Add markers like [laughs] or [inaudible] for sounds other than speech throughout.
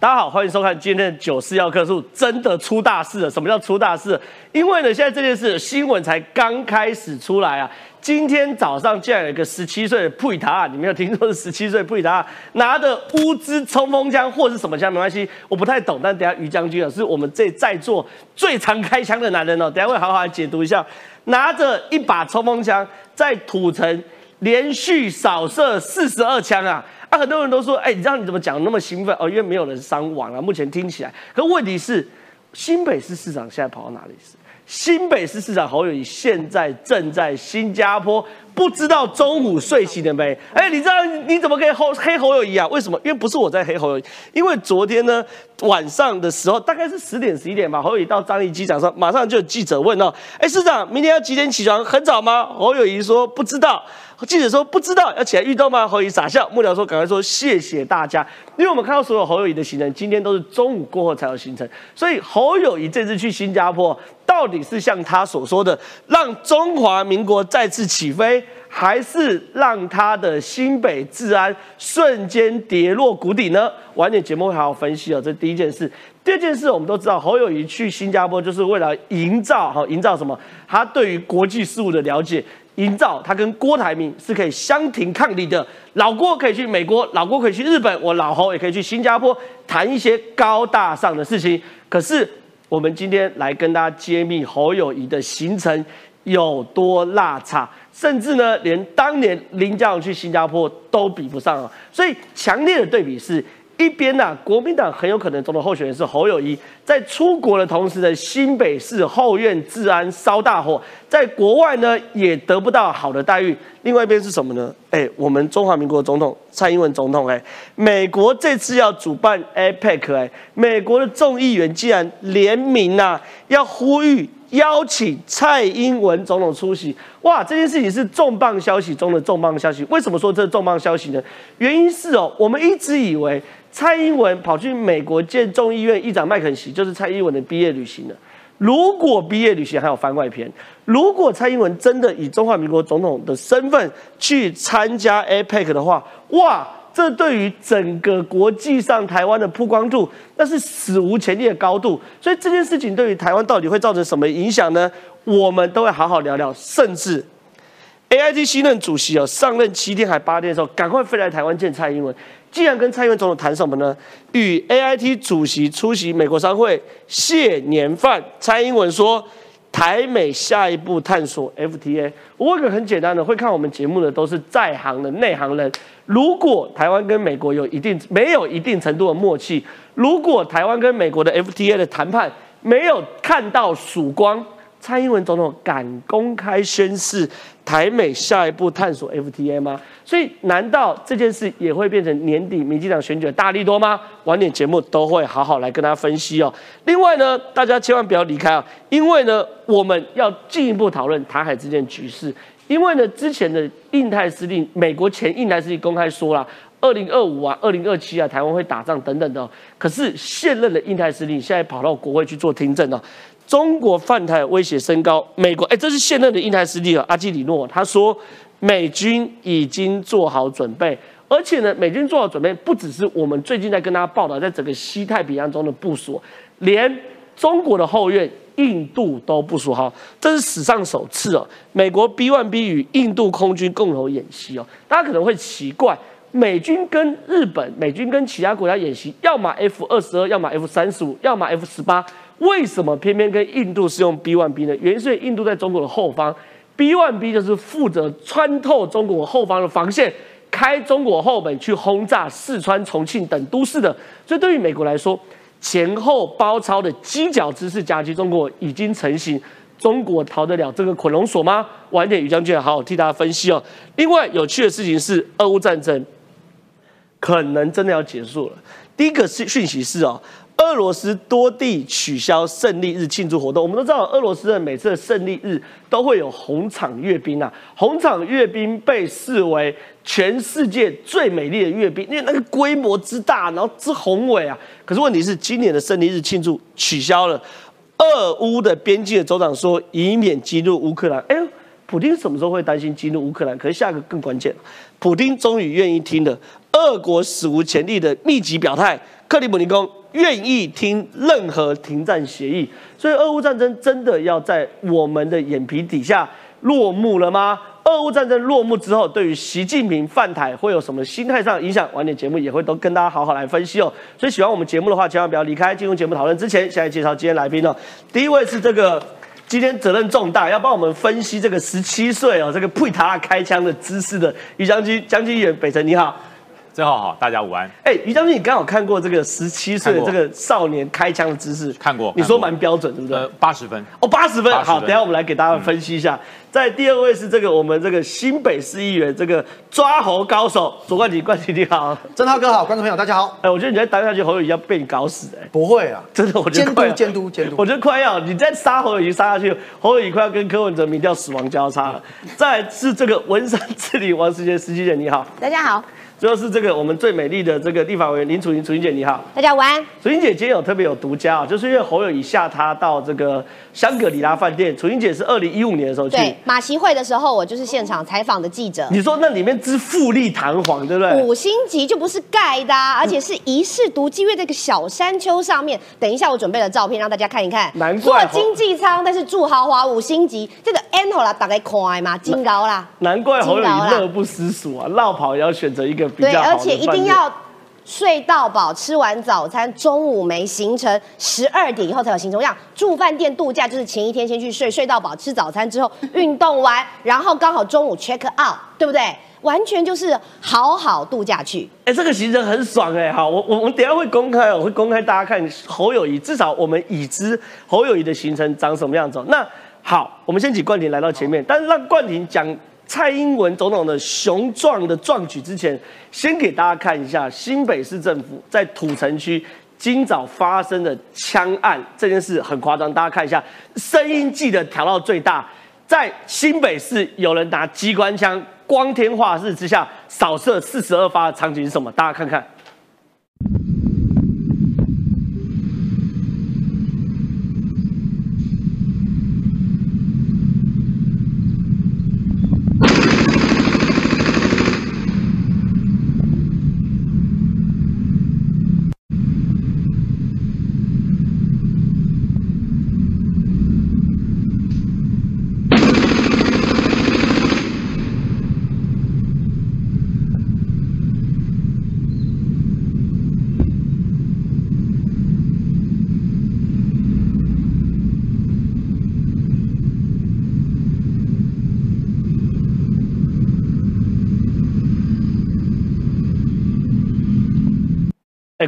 大家好，欢迎收看今天的九四要客数，真的出大事了！什么叫出大事？因为呢，现在这件事新闻才刚开始出来啊。今天早上竟然有一个十七岁的普里塔，你没有听说是十七岁普里塔拿着乌兹冲锋枪或是什么枪？没关系，我不太懂。但等下于将军啊，是我们这在座最常开枪的男人哦。等下会好好来解读一下，拿着一把冲锋枪在土城连续扫射四十二枪啊！啊，很多人都说，哎，你知道你怎么讲那么兴奋哦？因为没有人伤亡啊。目前听起来，可问题是，新北市市长现在跑到哪里是？新北市市长侯友谊现在正在新加坡，不知道中午睡醒了没？哎，你知道你怎么可以黑黑侯友谊啊？为什么？因为不是我在黑侯友谊，因为昨天呢晚上的时候，大概是十点十一点吧，侯友谊到樟宜机场上，马上就有记者问哦，哎，市长，明天要几点起床？很早吗？侯友谊说不知道。记者说不知道要起来运动吗？侯友傻笑。幕僚说赶快说谢谢大家，因为我们看到所有侯友谊的行程，今天都是中午过后才有行程，所以侯友谊这次去新加坡，到底是像他所说的让中华民国再次起飞，还是让他的新北治安瞬间跌落谷底呢？晚点节目会好好分析哦。这第一件事，第二件事，我们都知道侯友谊去新加坡就是为了营造好营造什么？他对于国际事务的了解。营造他跟郭台铭是可以相庭抗礼的，老郭可以去美国，老郭可以去日本，我老侯也可以去新加坡谈一些高大上的事情。可是我们今天来跟大家揭秘侯友谊的行程有多落差，甚至呢连当年林佳龙去新加坡都比不上啊！所以强烈的对比是。一边呢，国民党很有可能中的候选人是侯友谊，在出国的同时呢新北市后院治安烧大火，在国外呢也得不到好的待遇。另外一边是什么呢？哎，我们中华民国总统蔡英文总统，哎，美国这次要主办 APEC，哎，美国的众议员竟然联名呐，要呼吁邀请蔡英文总统出席。哇，这件事情是重磅消息中的重磅消息。为什么说这是重磅消息呢？原因是哦，我们一直以为。蔡英文跑去美国见众议院议长麦肯锡，就是蔡英文的毕业旅行了。如果毕业旅行还有番外篇，如果蔡英文真的以中华民国总统的身份去参加 APEC 的话，哇，这对于整个国际上台湾的曝光度，那是史无前例的高度。所以这件事情对于台湾到底会造成什么影响呢？我们都会好好聊聊。甚至 AIT 新任主席哦，上任七天还八天的时候，赶快飞来台湾见蔡英文。既然跟蔡英文总统谈什么呢？与 AIT 主席出席美国商会谢年饭，蔡英文说台美下一步探索 FTA。我问个很简单的，会看我们节目的都是在行的内行人。如果台湾跟美国有一定没有一定程度的默契，如果台湾跟美国的 FTA 的谈判没有看到曙光。蔡英文总统敢公开宣誓台美下一步探索 FTA 吗？所以难道这件事也会变成年底民进党选举的大力多吗？晚点节目都会好好来跟大家分析哦。另外呢，大家千万不要离开啊，因为呢，我们要进一步讨论台海之间局势。因为呢，之前的印太司令，美国前印太司令公开说了，二零二五啊，二零二七啊，台湾会打仗等等的。可是现任的印太司令现在跑到国会去做听证了。中国犯台威胁升高，美国哎，这是现任的印太司令阿基里诺，他说美军已经做好准备，而且呢，美军做好准备不只是我们最近在跟大家报道，在整个西太平洋中的部署，连中国的后院印度都部署好，这是史上首次哦。美国 B one B 与印度空军共同演习哦，大家可能会奇怪，美军跟日本、美军跟其他国家演习，要么 F 二十二，要么 F 三十五，要么 F 十八。为什么偏偏跟印度是用 B one B 呢？原因是印度在中国的后方，B one B 就是负责穿透中国后方的防线，开中国后门去轰炸四川、重庆等都市的。所以对于美国来说，前后包抄的犄角之势夹击中国已经成型，中国逃得了这个捆龙锁吗？晚点于将军好好替大家分析哦。另外有趣的事情是，俄乌战争可能真的要结束了。第一个是讯息是哦。俄罗斯多地取消胜利日庆祝活动。我们都知道，俄罗斯的每次的胜利日都会有红场阅兵啊。红场阅兵被视为全世界最美丽的阅兵，因为那个规模之大，然后之宏伟啊。可是问题是，今年的胜利日庆祝取消了。俄乌的边境的州长说，以免激怒乌克兰。哎呦。普京什么时候会担心激怒乌克兰？可是下一个更关键，普京终于愿意听了俄国史无前例的密集表态，克里姆林宫愿意听任何停战协议，所以俄乌战争真的要在我们的眼皮底下落幕了吗？俄乌战争落幕之后，对于习近平犯台会有什么心态上影响？晚点节目也会都跟大家好好来分析哦。所以喜欢我们节目的话，千万不要离开。进入节目讨论之前，现在介绍今天来宾哦。第一位是这个。今天责任重大，要帮我们分析这个十七岁哦，这个佩塔开枪的姿势的于将军，将军员北辰你好，正好好，大家午安。哎，于将军，你刚好看过这个十七岁的这个少年开枪的姿势？看过，你说蛮标准，对不对？八十分哦，八十分。好，等下我们来给大家分析一下。在第二位是这个我们这个新北市议员，这个抓猴高手左冠廷，冠廷你好，郑浩哥好，观众朋友大家好。哎，我觉得你再当下去，侯友谊要被你搞死哎。不会啊，真的，我觉得监督监督监督，我觉得快要你再杀侯友谊杀下去，侯友谊快要跟柯文哲民调死亡交叉了。再是这个文山治理王世杰司机姐你好，大家好。最后是这个我们最美丽的这个立法委员林楚莹，楚莹姐你好，大家晚安。楚莹姐今天有特别有独家啊，就是因为侯友谊下榻到这个香格里拉饭店，楚莹姐是二零一五年的时候去马席会的时候，我就是现场采访的记者。你说那里面之富丽堂皇，对不对？五星级就不是盖的，而且是遗世独居在这个小山丘上面。等一下我准备了照片让大家看一看。难怪坐经济舱，但是住豪华五星级，这个 Anto 啦，大概快嘛，金高啦。难怪侯友谊乐不思蜀啊，绕跑也要选择一个比较好的。一定要睡到饱，吃完早餐，中午没行程，十二点以后才有行程。我住饭店度假就是前一天先去睡，睡到饱，吃早餐之后运动完，然后刚好中午 check out，对不对？完全就是好好度假去。哎，这个行程很爽哎，好，我我我等下会公开，我会公开大家看侯友谊，至少我们已知侯友谊的行程长什么样子。那好，我们先请冠廷来到前面，但是让冠廷讲。蔡英文总统的雄壮的壮举之前，先给大家看一下新北市政府在土城区今早发生的枪案这件事很夸张，大家看一下，声音记得调到最大，在新北市有人拿机关枪光天化日之下扫射四十二发的场景是什么？大家看看。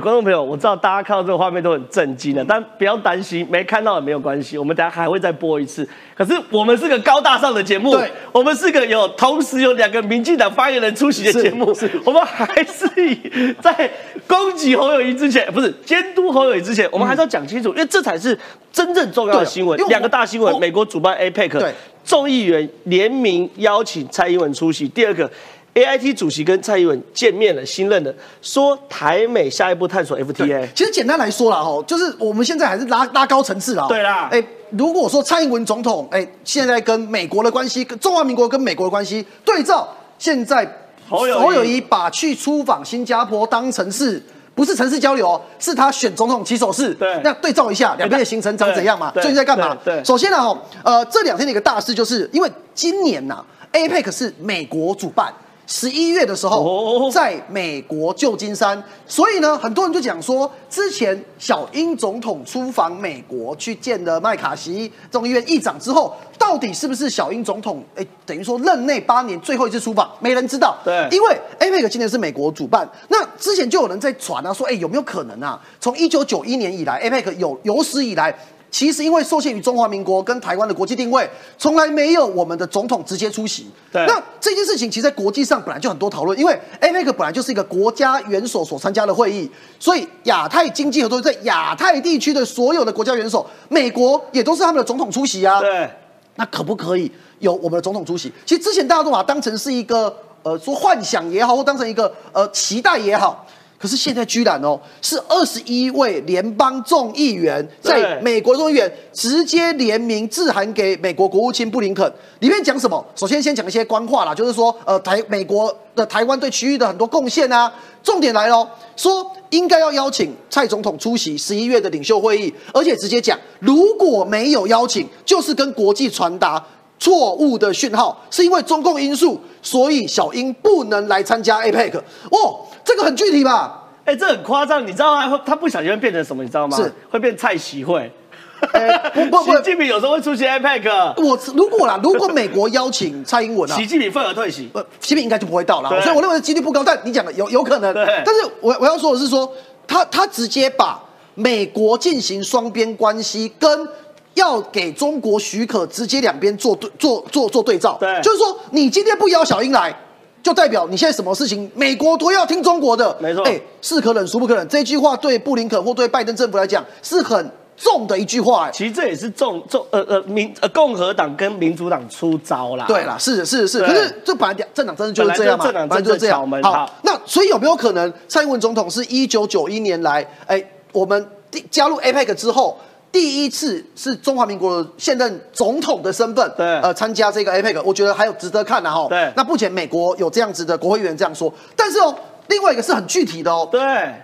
观众朋友，我知道大家看到这个画面都很震惊的，但不要担心，没看到也没有关系，我们等下还会再播一次。可是我们是个高大上的节目，我们是个有同时有两个民进党发言人出席的节目，我们还是以在攻击侯友谊之前，不是监督侯友谊之前，我们还是要讲清楚，因为这才是真正重要的新闻。两个大新闻，美国主办 APEC，众议员联名邀请蔡英文出席。第二个。A I T 主席跟蔡英文见面了，新任的说台美下一步探索 F T A。其实简单来说啦，哈，就是我们现在还是拉拉高层次啦。对啦，哎，如果说蔡英文总统，哎，现在跟美国的关系，跟中华民国跟美国的关系对照，现在侯友谊把去出访新加坡当成是，不是城市交流，是他选总统起手式。对，那对照一下两边的行程长怎样嘛？最近在干嘛？对，首先呢，哈，呃，这两天的一个大事，就是因为今年呐，APEC 是美国主办。十一月的时候，在美国旧金山，所以呢，很多人就讲说，之前小英总统出访美国去见了麦卡锡众议院议长之后，到底是不是小英总统？哎，等于说任内八年最后一次出访，没人知道。对，因为 APEC 今年是美国主办，那之前就有人在传啊，说，哎，有没有可能啊？从一九九一年以来，APEC 有有史以来。其实因为受限于中华民国跟台湾的国际定位，从来没有我们的总统直接出席。对，那这件事情其实在国际上本来就很多讨论，因为 APEC 本来就是一个国家元首所参加的会议，所以亚太经济合作在亚太地区的所有的国家元首，美国也都是他们的总统出席啊。对，那可不可以有我们的总统出席？其实之前大家都把它当成是一个呃说幻想也好，或当成一个呃期待也好。可是现在居然哦，是二十一位联邦众议员在美国众议员直接联名致函给美国国务卿布林肯，里面讲什么？首先先讲一些官话啦，就是说，呃，台美国的台湾对区域的很多贡献啊，重点来喽，说应该要邀请蔡总统出席十一月的领袖会议，而且直接讲，如果没有邀请，就是跟国际传达。错误的讯号是因为中共因素，所以小英不能来参加 APEC。哦，这个很具体吧？哎、这很夸张，你知道他他不小心会变成什么？你知道吗？是会变蔡习会。哎不不不 [laughs] 习近平有时候会出现 APEC，我如果啦，如果美国邀请蔡英文啊，习近平份额退席。不，习近平应该就不会到了，所以我认为几率不高。但你讲的有有可能，对但是我我要说的是说，他他直接把美国进行双边关系跟。要给中国许可，直接两边做对做做做对照，对就是说你今天不邀小英来，就代表你现在什么事情美国都要听中国的，没错。哎，是可忍孰不可忍，这句话对布林肯或对拜登政府来讲是很重的一句话，哎，其实这也是众众呃呃民呃共和党跟民主党出招啦。对啦，是是是，对。可是这本来政党真的就是这样嘛，本来就是政党真的就是这样好好，那所以有没有可能蔡英文总统是一九九一年来，哎，我们第加入 APEC 之后？第一次是中华民国现任总统的身份，对呃，参加这个 APEC，我觉得还有值得看的哈。对那目前美国有这样子的国会议员这样说，但是哦，另外一个是很具体的哦，对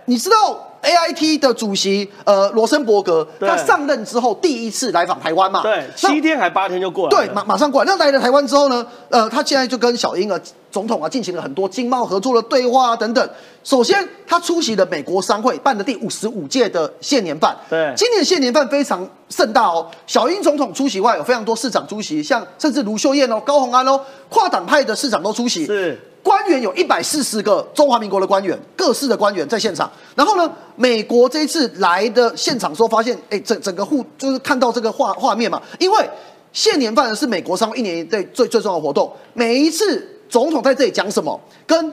你知道 AIT 的主席呃罗森伯格，他上任之后第一次来访台湾嘛？对，七天还八天就过来了。对，马马上过来。那来了台湾之后呢？呃，他现在就跟小英啊总统啊进行了很多经贸合作的对话啊等等。首先，他出席了美国商会办的第五十五届的谢年饭。对今年谢年饭非常盛大哦。小英总统出席外，有非常多市长出席，像甚至卢秀燕哦、高虹安哦，跨党派的市长都出席。是官员有一百四十个中华民国的官员，各市的官员在现场。然后呢，美国这一次来的现场时候，发现，哎，整整个互就是看到这个画画面嘛，因为谢年饭是美国商会一年一对最最重要的活动，每一次总统在这里讲什么，跟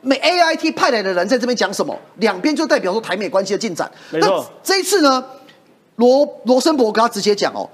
美 AIT 派来的人在这边讲什么，两边就代表说台美关系的进展。没错那这一次呢，罗罗森伯格他直接讲哦，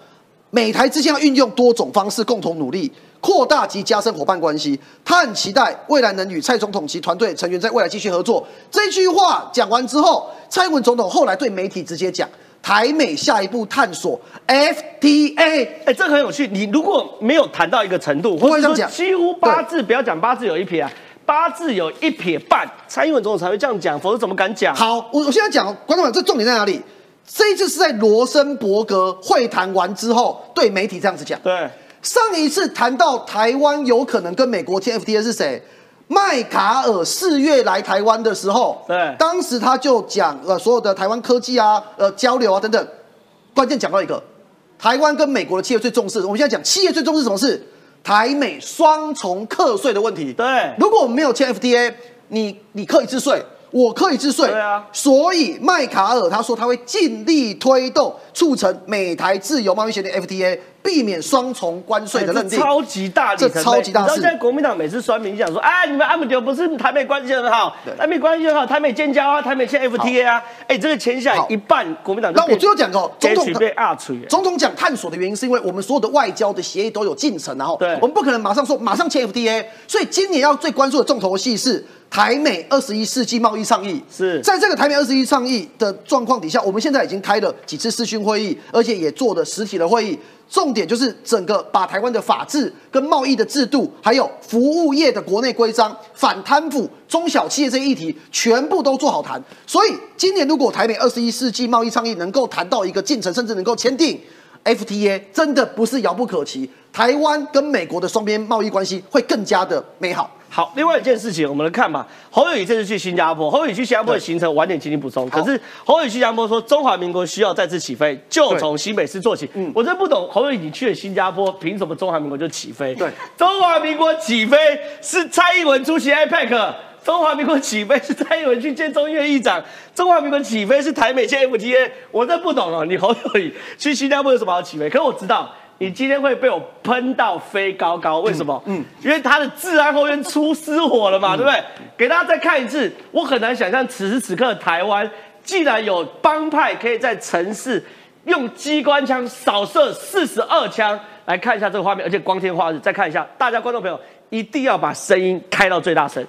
美台之间要运用多种方式共同努力，扩大及加深伙伴关系。他很期待未来能与蔡总统及团队成员在未来继续合作。这句话讲完之后，蔡英文总统后来对媒体直接讲，台美下一步探索 FTA。哎，这个很有趣。你如果没有谈到一个程度，不会或者说这样讲几乎八字，不要讲八字有一撇啊，八字有一撇半，蔡英文总统才会这样讲，否则怎么敢讲？好，我我现在讲，观众们，这重点在哪里？这一次是在罗森伯格会谈完之后，对媒体这样子讲。对，上一次谈到台湾有可能跟美国签 FTA 是谁？麦卡尔四月来台湾的时候，对。当时他就讲呃所有的台湾科技啊、呃交流啊等等，关键讲到一个，台湾跟美国的企业最重视，我们现在讲企业最重视什么？事？台美双重课税的问题。对。如果我们没有签 FTA，你你课一次税，我课一次税，对啊。所以麦卡尔他说他会尽力推动促成美台自由贸易协定 FTA，避免双重关税的认定。超级大里程碑，这超级大事你知道现在国民党每次酸民讲说，啊，你们阿姆丢不是台美关系很好对，台美关系很好，台美建交啊，台美签 FTA 啊，哎，这个签下来一半，国民党那我最后讲个总统被二锤，总统讲探索的原因，是因为我们所有的外交的协议都有进程，然后对。我们不可能马上说马上签 FTA，所以今年要最关注的重头戏是台美二十一世纪贸易倡议。是。在这个台美二十一倡议的状况底下，我们现在已经开了几次视讯会议，而且也做了实体的会议。重点就是整个把台湾的法制、跟贸易的制度，还有服务业的国内规章、反贪腐、中小企业这一议题，全部都做好谈。所以今年如果台美二十一世纪贸易倡议能够谈到一个进程，甚至能够签订 FTA，真的不是遥不可及。台湾跟美国的双边贸易关系会更加的美好。好，另外一件事情，我们来看吧。侯友宜这次去新加坡，侯友宜去新加坡的行程晚点请你补充。可是侯友宜去新加坡说，中华民国需要再次起飞，就从新北市做起。嗯我真不懂，侯友宜你去了新加坡，凭什么中华民国就起飞？对，中华民国起飞是蔡英文出席 IPAC。中华民国起飞是蔡英文去见众议院议长，中华民国起飞是台美签 FTA，我真不懂了。你侯友宜去新加坡有什么好起飞？可我知道你今天会被我喷到飞高高，为什么？嗯，因为他的治安后院出失火了嘛，对不对？给大家再看一次，我很难想象此时此刻的台湾既然有帮派可以在城市用机关枪扫射四十二枪。来看一下这个画面，而且光天化日，再看一下，大家观众朋友一定要把声音开到最大声。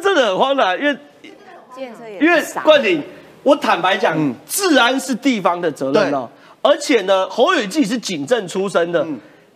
真的很荒唐，因为因为冠廷，我坦白讲，治安是地方的责任了，而且呢，侯友宜自己是警政出身的，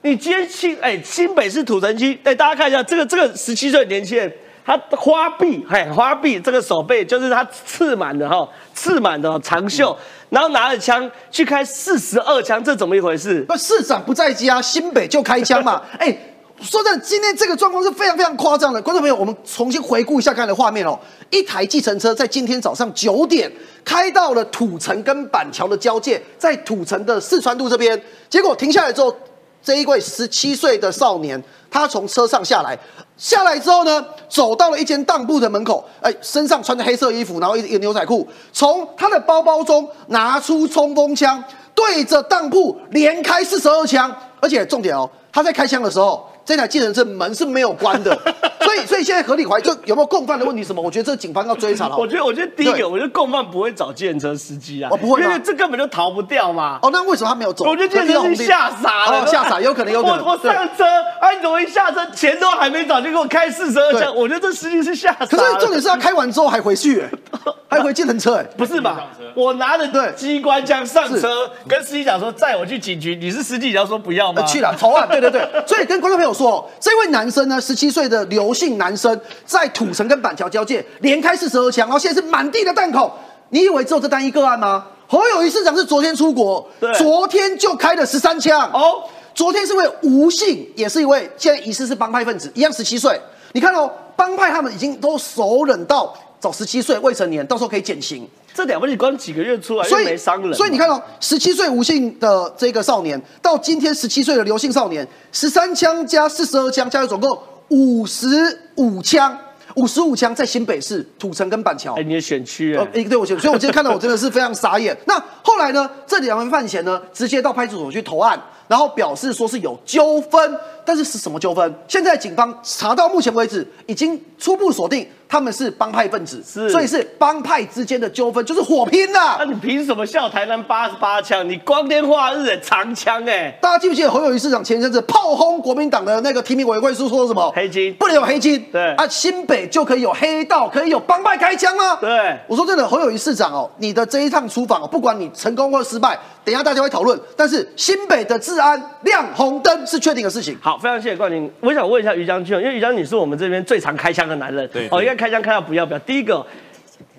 你今天新哎新北市土城区，哎大家看一下这个这个十七岁年轻人。他花臂，嘿，花臂这个手背就是他刺满的哈，刺满的长袖，然后拿着枪去开四十二枪，这怎么一回事？那市长不在家，新北就开枪嘛？哎，说真的，今天这个状况是非常非常夸张的。观众朋友，我们重新回顾一下刚才的画面哦，一台计程车在今天早上九点开到了土城跟板桥的交界，在土城的四川路这边，结果停下来之后，这一位十七岁的少年，他从车上下来。下来之后呢，走到了一间当铺的门口，哎，身上穿着黑色衣服，然后一一个牛仔裤，从他的包包中拿出冲锋枪，对着当铺连开四十二枪，而且重点哦，他在开枪的时候。这台计程车门是没有关的，[laughs] 所以所以现在合理怀疑就有没有共犯的问题什么？我觉得这警方要追查了。我觉得我觉得第一个，我觉得共犯不会找计程车司机啊，我不会，因为这根本就逃不掉嘛。哦，那为什么他没有走？我觉得计程车是吓傻了，吓傻，有可能 [laughs] 有可能。我我上车，哎，你怎么一下车钱都还没找就给我开四十二枪？我觉得这司机是吓傻。可是重点是他开完之后还回去，[laughs] 还回计程车，哎，不是吧？我拿着对机关枪上车，跟司机讲说载我去警局。你是司机，你要说不要吗？去了，投案。对对对，所以跟观众朋友说，这位男。生呢？十七岁的刘姓男生在土城跟板桥交界连开四十二枪，然后现在是满地的弹孔。你以为只有这单一个案吗？侯友谊市长是昨天出国，昨天就开了十三枪哦。昨天是位吴姓，也是一位现在疑似是帮派分子，一样十七岁。你看哦，帮派他们已经都熟忍到找十七岁未成年，到时候可以减刑。这两份你关几个月出来又没伤人。所以你看到十七岁吴姓的这个少年，到今天十七岁的刘姓少年，十三枪加四十二枪，加起来总共五十五枪，五十五枪在新北市土城跟板桥。哎，你的选区哎，对我选，所以我今天看到我真的是非常傻眼。那后来呢？这两人犯嫌呢，直接到派出所去投案，然后表示说是有纠纷，但是是什么纠纷？现在警方查到目前为止，已经初步锁定。他们是帮派分子，是，所以是帮派之间的纠纷，就是火拼呐。那你凭什么笑台南八十八枪？你光天化日的长枪哎！大家记不记得侯友谊市长前一阵子炮轰国民党的那个提名委员会是说什么？黑金不能有黑金，对啊，新北就可以有黑道，可以有帮派开枪吗？对，我说真的，侯友谊市长哦，你的这一趟出访哦，不管你成功或失败，等一下大家会讨论。但是新北的治安亮红灯是确定的事情。好，非常谢谢冠霖。我想问一下于将军，因为于将军是我们这边最常开枪的男人，对，哦，应该开枪开到不要不要。第一个，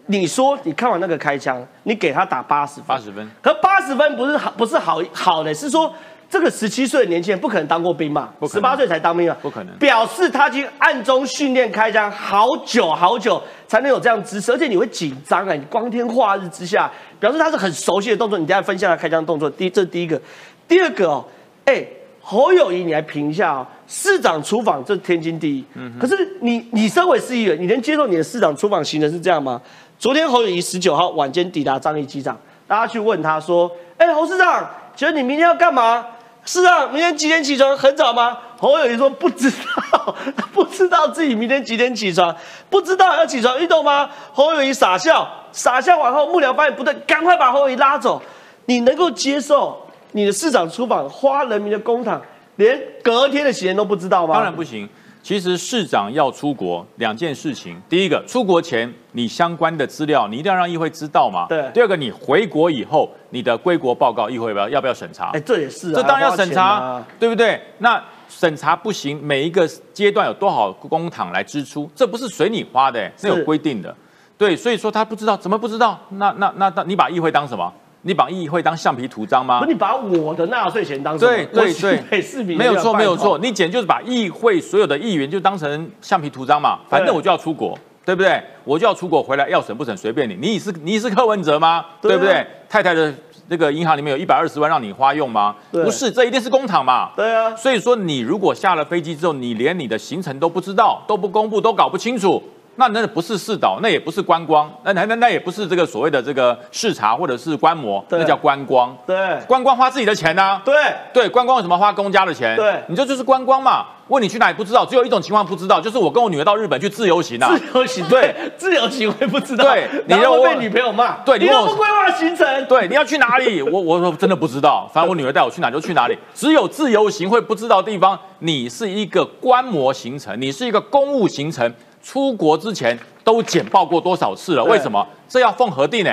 你说你看完那个开枪，你给他打八十分，八十分，可八十分不是好，不是好好的，是说这个十七岁的年轻人不可能当过兵嘛，十八岁才当兵啊，不可能，表示他已经暗中训练开枪好久好久，才能有这样姿势，而且你会紧张啊，你光天化日之下，表示他是很熟悉的动作。你等下分享他开枪动作，第这是第一个，第二个哦，哎。侯友谊，你来评一下啊！市长出访这天经地义，嗯，可是你你身为市议员，你能接受你的市长出访行程是这样吗？昨天侯友谊十九号晚间抵达张义机场，大家去问他说：“哎，侯市长，请问你明天要干嘛？”是啊，明天几点起床？很早吗？侯友谊说不知道，[laughs] 不知道自己明天几点起床，不知道要起床运动吗？侯友谊傻笑，傻笑完后，幕僚发现不对，赶快把侯友谊拉走。你能够接受？你的市长出访花人民的公帑，连隔天的时间都不知道吗？当然不行。其实市长要出国两件事情，第一个，出国前你相关的资料你一定要让议会知道嘛。对。第二个，你回国以后你的归国报告议会要不要要不要审查？哎，这也是。啊这当然要审查，对不对？那审查不行，每一个阶段有多少公帑来支出，这不是随你花的，是有规定的。对，所以说他不知道，怎么不知道？那那那那，你把议会当什么？你把议会当橡皮图章吗？不，你把我的纳税钱当对对对，没有错没有错。你简就是把议会所有的议员就当成橡皮图章嘛，反正我就要出国，对不对？我就要出国回来，要审不审随便你。你是你是柯文哲吗？对不对？太太的那个银行里面有一百二十万让你花用吗？不是，这一定是工厂嘛。对啊。所以说，你如果下了飞机之后，你连你的行程都不知道，都不公布，都搞不清楚。那那不是市导，那也不是观光，那那那那也不是这个所谓的这个视察或者是观摩，那叫观光。对，观光花自己的钱呢？对，对，观光为什么花公家的钱？对，你这就是观光嘛。问你去哪里不知道，只有一种情况不知道，就是我跟我女儿到日本去自由行啊。自由行，对，自由行会不知道。对，你要被女朋友骂。对，你要不规划行程。对，你要去哪里？我我说真的不知道，反正我女儿带我去哪就去哪里。只有自由行会不知道地方。你是一个观摩行程，你是一个公务行程。出国之前都简报过多少次了？为什么？这要奉核定呢？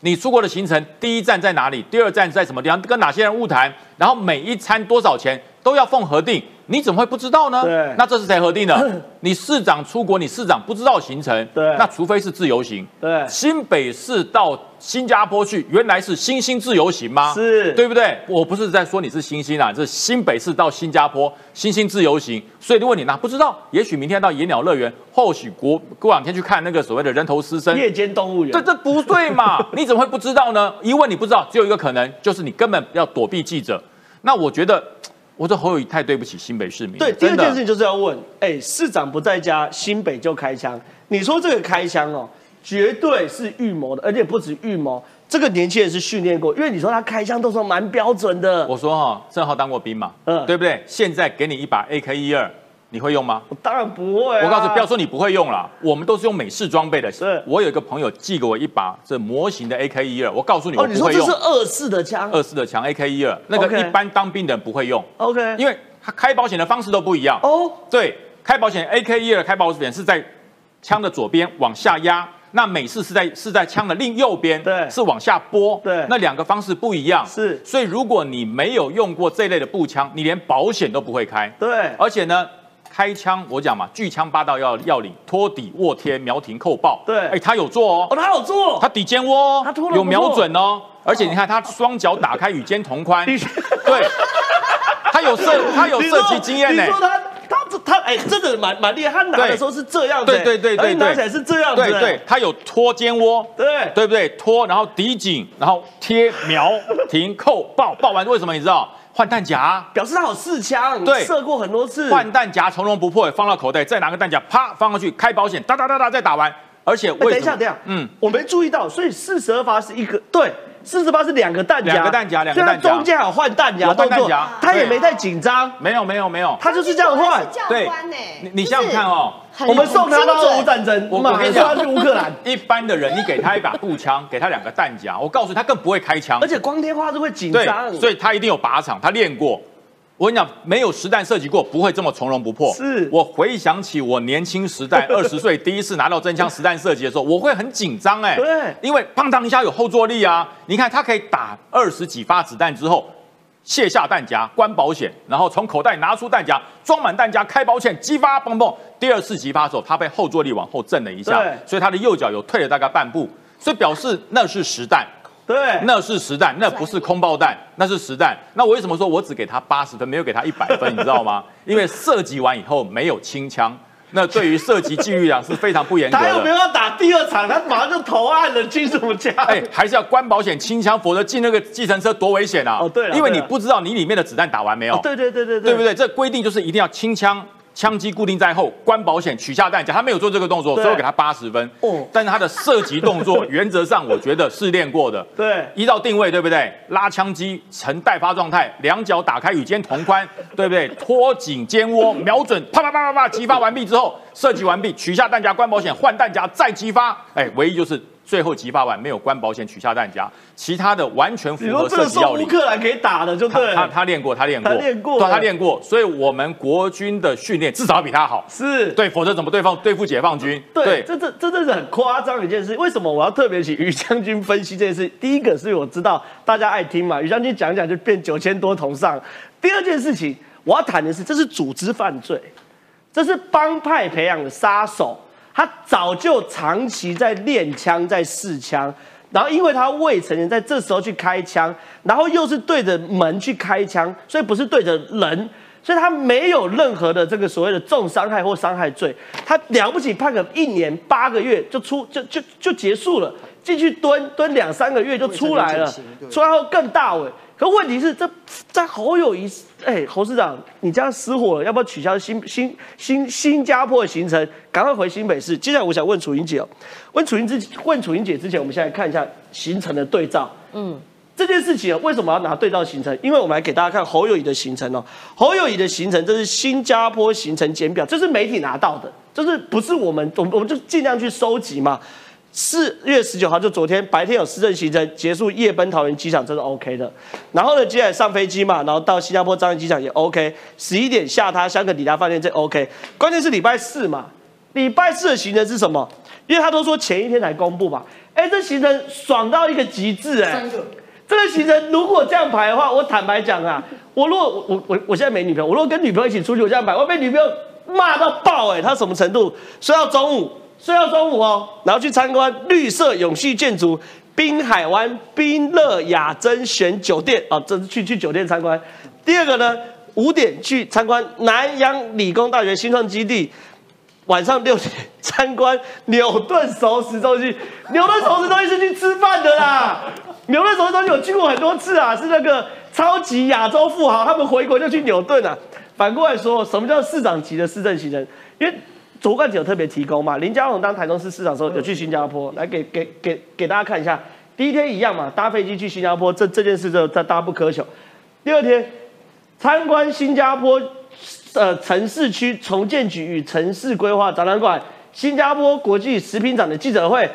你出国的行程，第一站在哪里？第二站在什么地方？跟哪些人物谈？然后每一餐多少钱？都要奉核定。你怎么会不知道呢？对，那这是谁核定的？[clears throat] 你市长出国，你市长不知道行程。对，那除非是自由行。对，新北市到新加坡去，原来是新兴自由行吗？是，对不对？我不是在说你是新兴啊，这是新北市到新加坡新兴自由行。所以如果你那不知道，也许明天到野鸟乐园，或许过过两天去看那个所谓的人头狮身夜间动物园。这这不对嘛？[laughs] 你怎么会不知道呢？一问你不知道，只有一个可能，就是你根本要躲避记者。那我觉得。我说侯友谊太对不起新北市民。对，第二件事情就是要问，哎，市长不在家，新北就开枪。你说这个开枪哦，绝对是预谋的，而且不止预谋，这个年轻人是训练过，因为你说他开枪都说蛮标准的。我说哈，正好当过兵嘛，嗯，对不对？现在给你一把 AK 一二。你会用吗？我当然不会。我告诉你，不要说你不会用了，我们都是用美式装备的。是，我有一个朋友寄给我一把这模型的 AK 一二，我告诉你，哦，你说这是二式的枪，二式的枪 AK 一二，那个一般当兵的人不会用。OK，因为他开保险的方式都不一样。哦，对，开保险 AK 一二开保险是在枪的左边往下压，那美式是在是在枪的另右边，对，是往下拨。对，那两个方式不一样。是，所以如果你没有用过这类的步枪，你连保险都不会开。对，而且呢。开枪，我讲嘛，巨枪八道要要领，托底卧贴瞄停扣爆。对，哎，他有做哦，哦，他有做，他底肩窝，他有瞄准哦，而且你看他双脚打开与肩同宽，[laughs] 对，他有射，[laughs] 他有射击经验呢。你说他他他哎，真的蛮蛮厉害，他拿的时候是这样子，对。对对对，拿起来是这样子，对对，他有托肩窝，对。对不对？托，然后抵紧，然后贴瞄停扣爆，爆完为什么你知道？换弹夹，表示他有四枪，对，射过很多次。换弹夹从容不迫，放到口袋，再拿个弹夹，啪放上去，开保险，哒哒哒哒，再打完。而且，等一下，等一下，嗯，我没注意到，所以四十二发是一个，对，四十八是两个弹夹，两个弹夹，两个弹夹，中间还有换弹夹动作，他也没太紧张，没有，没有，没有，他就是这样换，对，你你想想看哦。我们送他到俄乌战争，我我跟你讲，去乌克兰。一般的人，你给他一把步枪，给他两个弹夹，我告诉，他更不会开枪，而且光天化日会紧张，所以他一定有靶场，他练过。我跟你讲，没有实弹射击过，不会这么从容不迫。是我回想起我年轻时代，[laughs] 二十岁第一次拿到真枪实弹射击的时候，我会很紧张哎。对，因为砰当一下有后坐力啊。你看，他可以打二十几发子弹之后卸下弹夹，关保险，然后从口袋拿出弹夹，装满弹夹，开保险，激发，嘣嘣。第二次激发的时候，他被后坐力往后震了一下，所以他的右脚有退了大概半步，所以表示那是实弹。对，那是实弹，那不是空爆弹，那是实弹。那我为什么说我只给他八十分，没有给他一百分？你知道吗？[laughs] 因为射击完以后没有清枪，那对于射击纪律啊是非常不严格的。他有没有要打第二场？他马上就投案了，进什么家？哎，还是要关保险清枪，否则进那个计程车多危险啊！哦，对因为你不知道你里面的子弹打完没有。对对对对对，对不对？这规定就是一定要清枪。枪机固定在后，关保险，取下弹夹，他没有做这个动作，所以我给他八十分。哦，但是他的射击动作原则上我觉得是练过的。[laughs] 对，依照定位，对不对？拉枪机呈待发状态，两脚打开与肩同宽，对不对？托紧肩窝，瞄准，啪啪啪啪啪，激发完毕之后，射击完毕，取下弹夹，关保险，换弹夹，再激发。哎，唯一就是。最后几发完没有关保险取下弹夹，其他的完全符合射击要领。乌克兰可以打的就对。他他练过，他练过，他练过，他练过。所以我们国军的训练至少要比他好。是对，否则怎么对方对付解放军？对，这这这真是很夸张的一件事。为什么我要特别请于将军分析这件事？第一个是我知道大家爱听嘛，于将军讲讲就变九千多同上。第二件事情我要谈的是，这是组织犯罪，这是帮派培养的杀手。他早就长期在练枪，在试枪，然后因为他未成年，在这时候去开枪，然后又是对着门去开枪，所以不是对着人，所以他没有任何的这个所谓的重伤害或伤害罪，他了不起判个一年八个月就出就就就结束了，进去蹲蹲两三个月就出来了，出来后更大尾。可问题是，这在侯友谊，哎，侯市长，你这样失火了，要不要取消新新新新加坡的行程，赶快回新北市？接下来我想问楚英姐哦，问楚英之问楚英姐之前，我们现在看一下行程的对照。嗯，这件事情为什么要拿对照行程？因为我们来给大家看侯友谊的行程哦，侯友谊的行程这是新加坡行程简表，这是媒体拿到的，就是不是我们，我们我们就尽量去收集嘛。四月十九号就昨天白天有市政行程结束夜奔桃园机场，这是 OK 的。然后呢，接下来上飞机嘛，然后到新加坡樟宜机场也 OK。十一点下榻香格里拉饭店这 OK。关键是礼拜四嘛，礼拜四的行程是什么？因为他都说前一天才公布嘛。哎，这行程爽到一个极致哎！这个行程如果这样排的话，我坦白讲啊，我如果我我我现在没女朋友，我如果跟女朋友一起出去，我这样排，我被女朋友骂到爆哎！他什么程度？睡到中午，睡到中午哦，然后去参观绿色永续建筑滨海湾滨乐雅珍选酒店啊，这是去去酒店参观。第二个呢，五点去参观南洋理工大学新创基地。晚上六点参观牛顿熟食中心，牛顿熟食中心是去吃饭的啦。牛顿熟食中心有去过很多次啊，是那个超级亚洲富豪，他们回国就去牛顿啊。反过来说，什么叫市长级的市政行程？因为卓冠有特别提供嘛，林佳龙当台中市市长时候有去新加坡，来给给给给大家看一下。第一天一样嘛，搭飞机去新加坡，这这件事就大家不苛求。第二天参观新加坡。呃，城市区重建局与城市规划展览馆，新加坡国际食品展的记者会，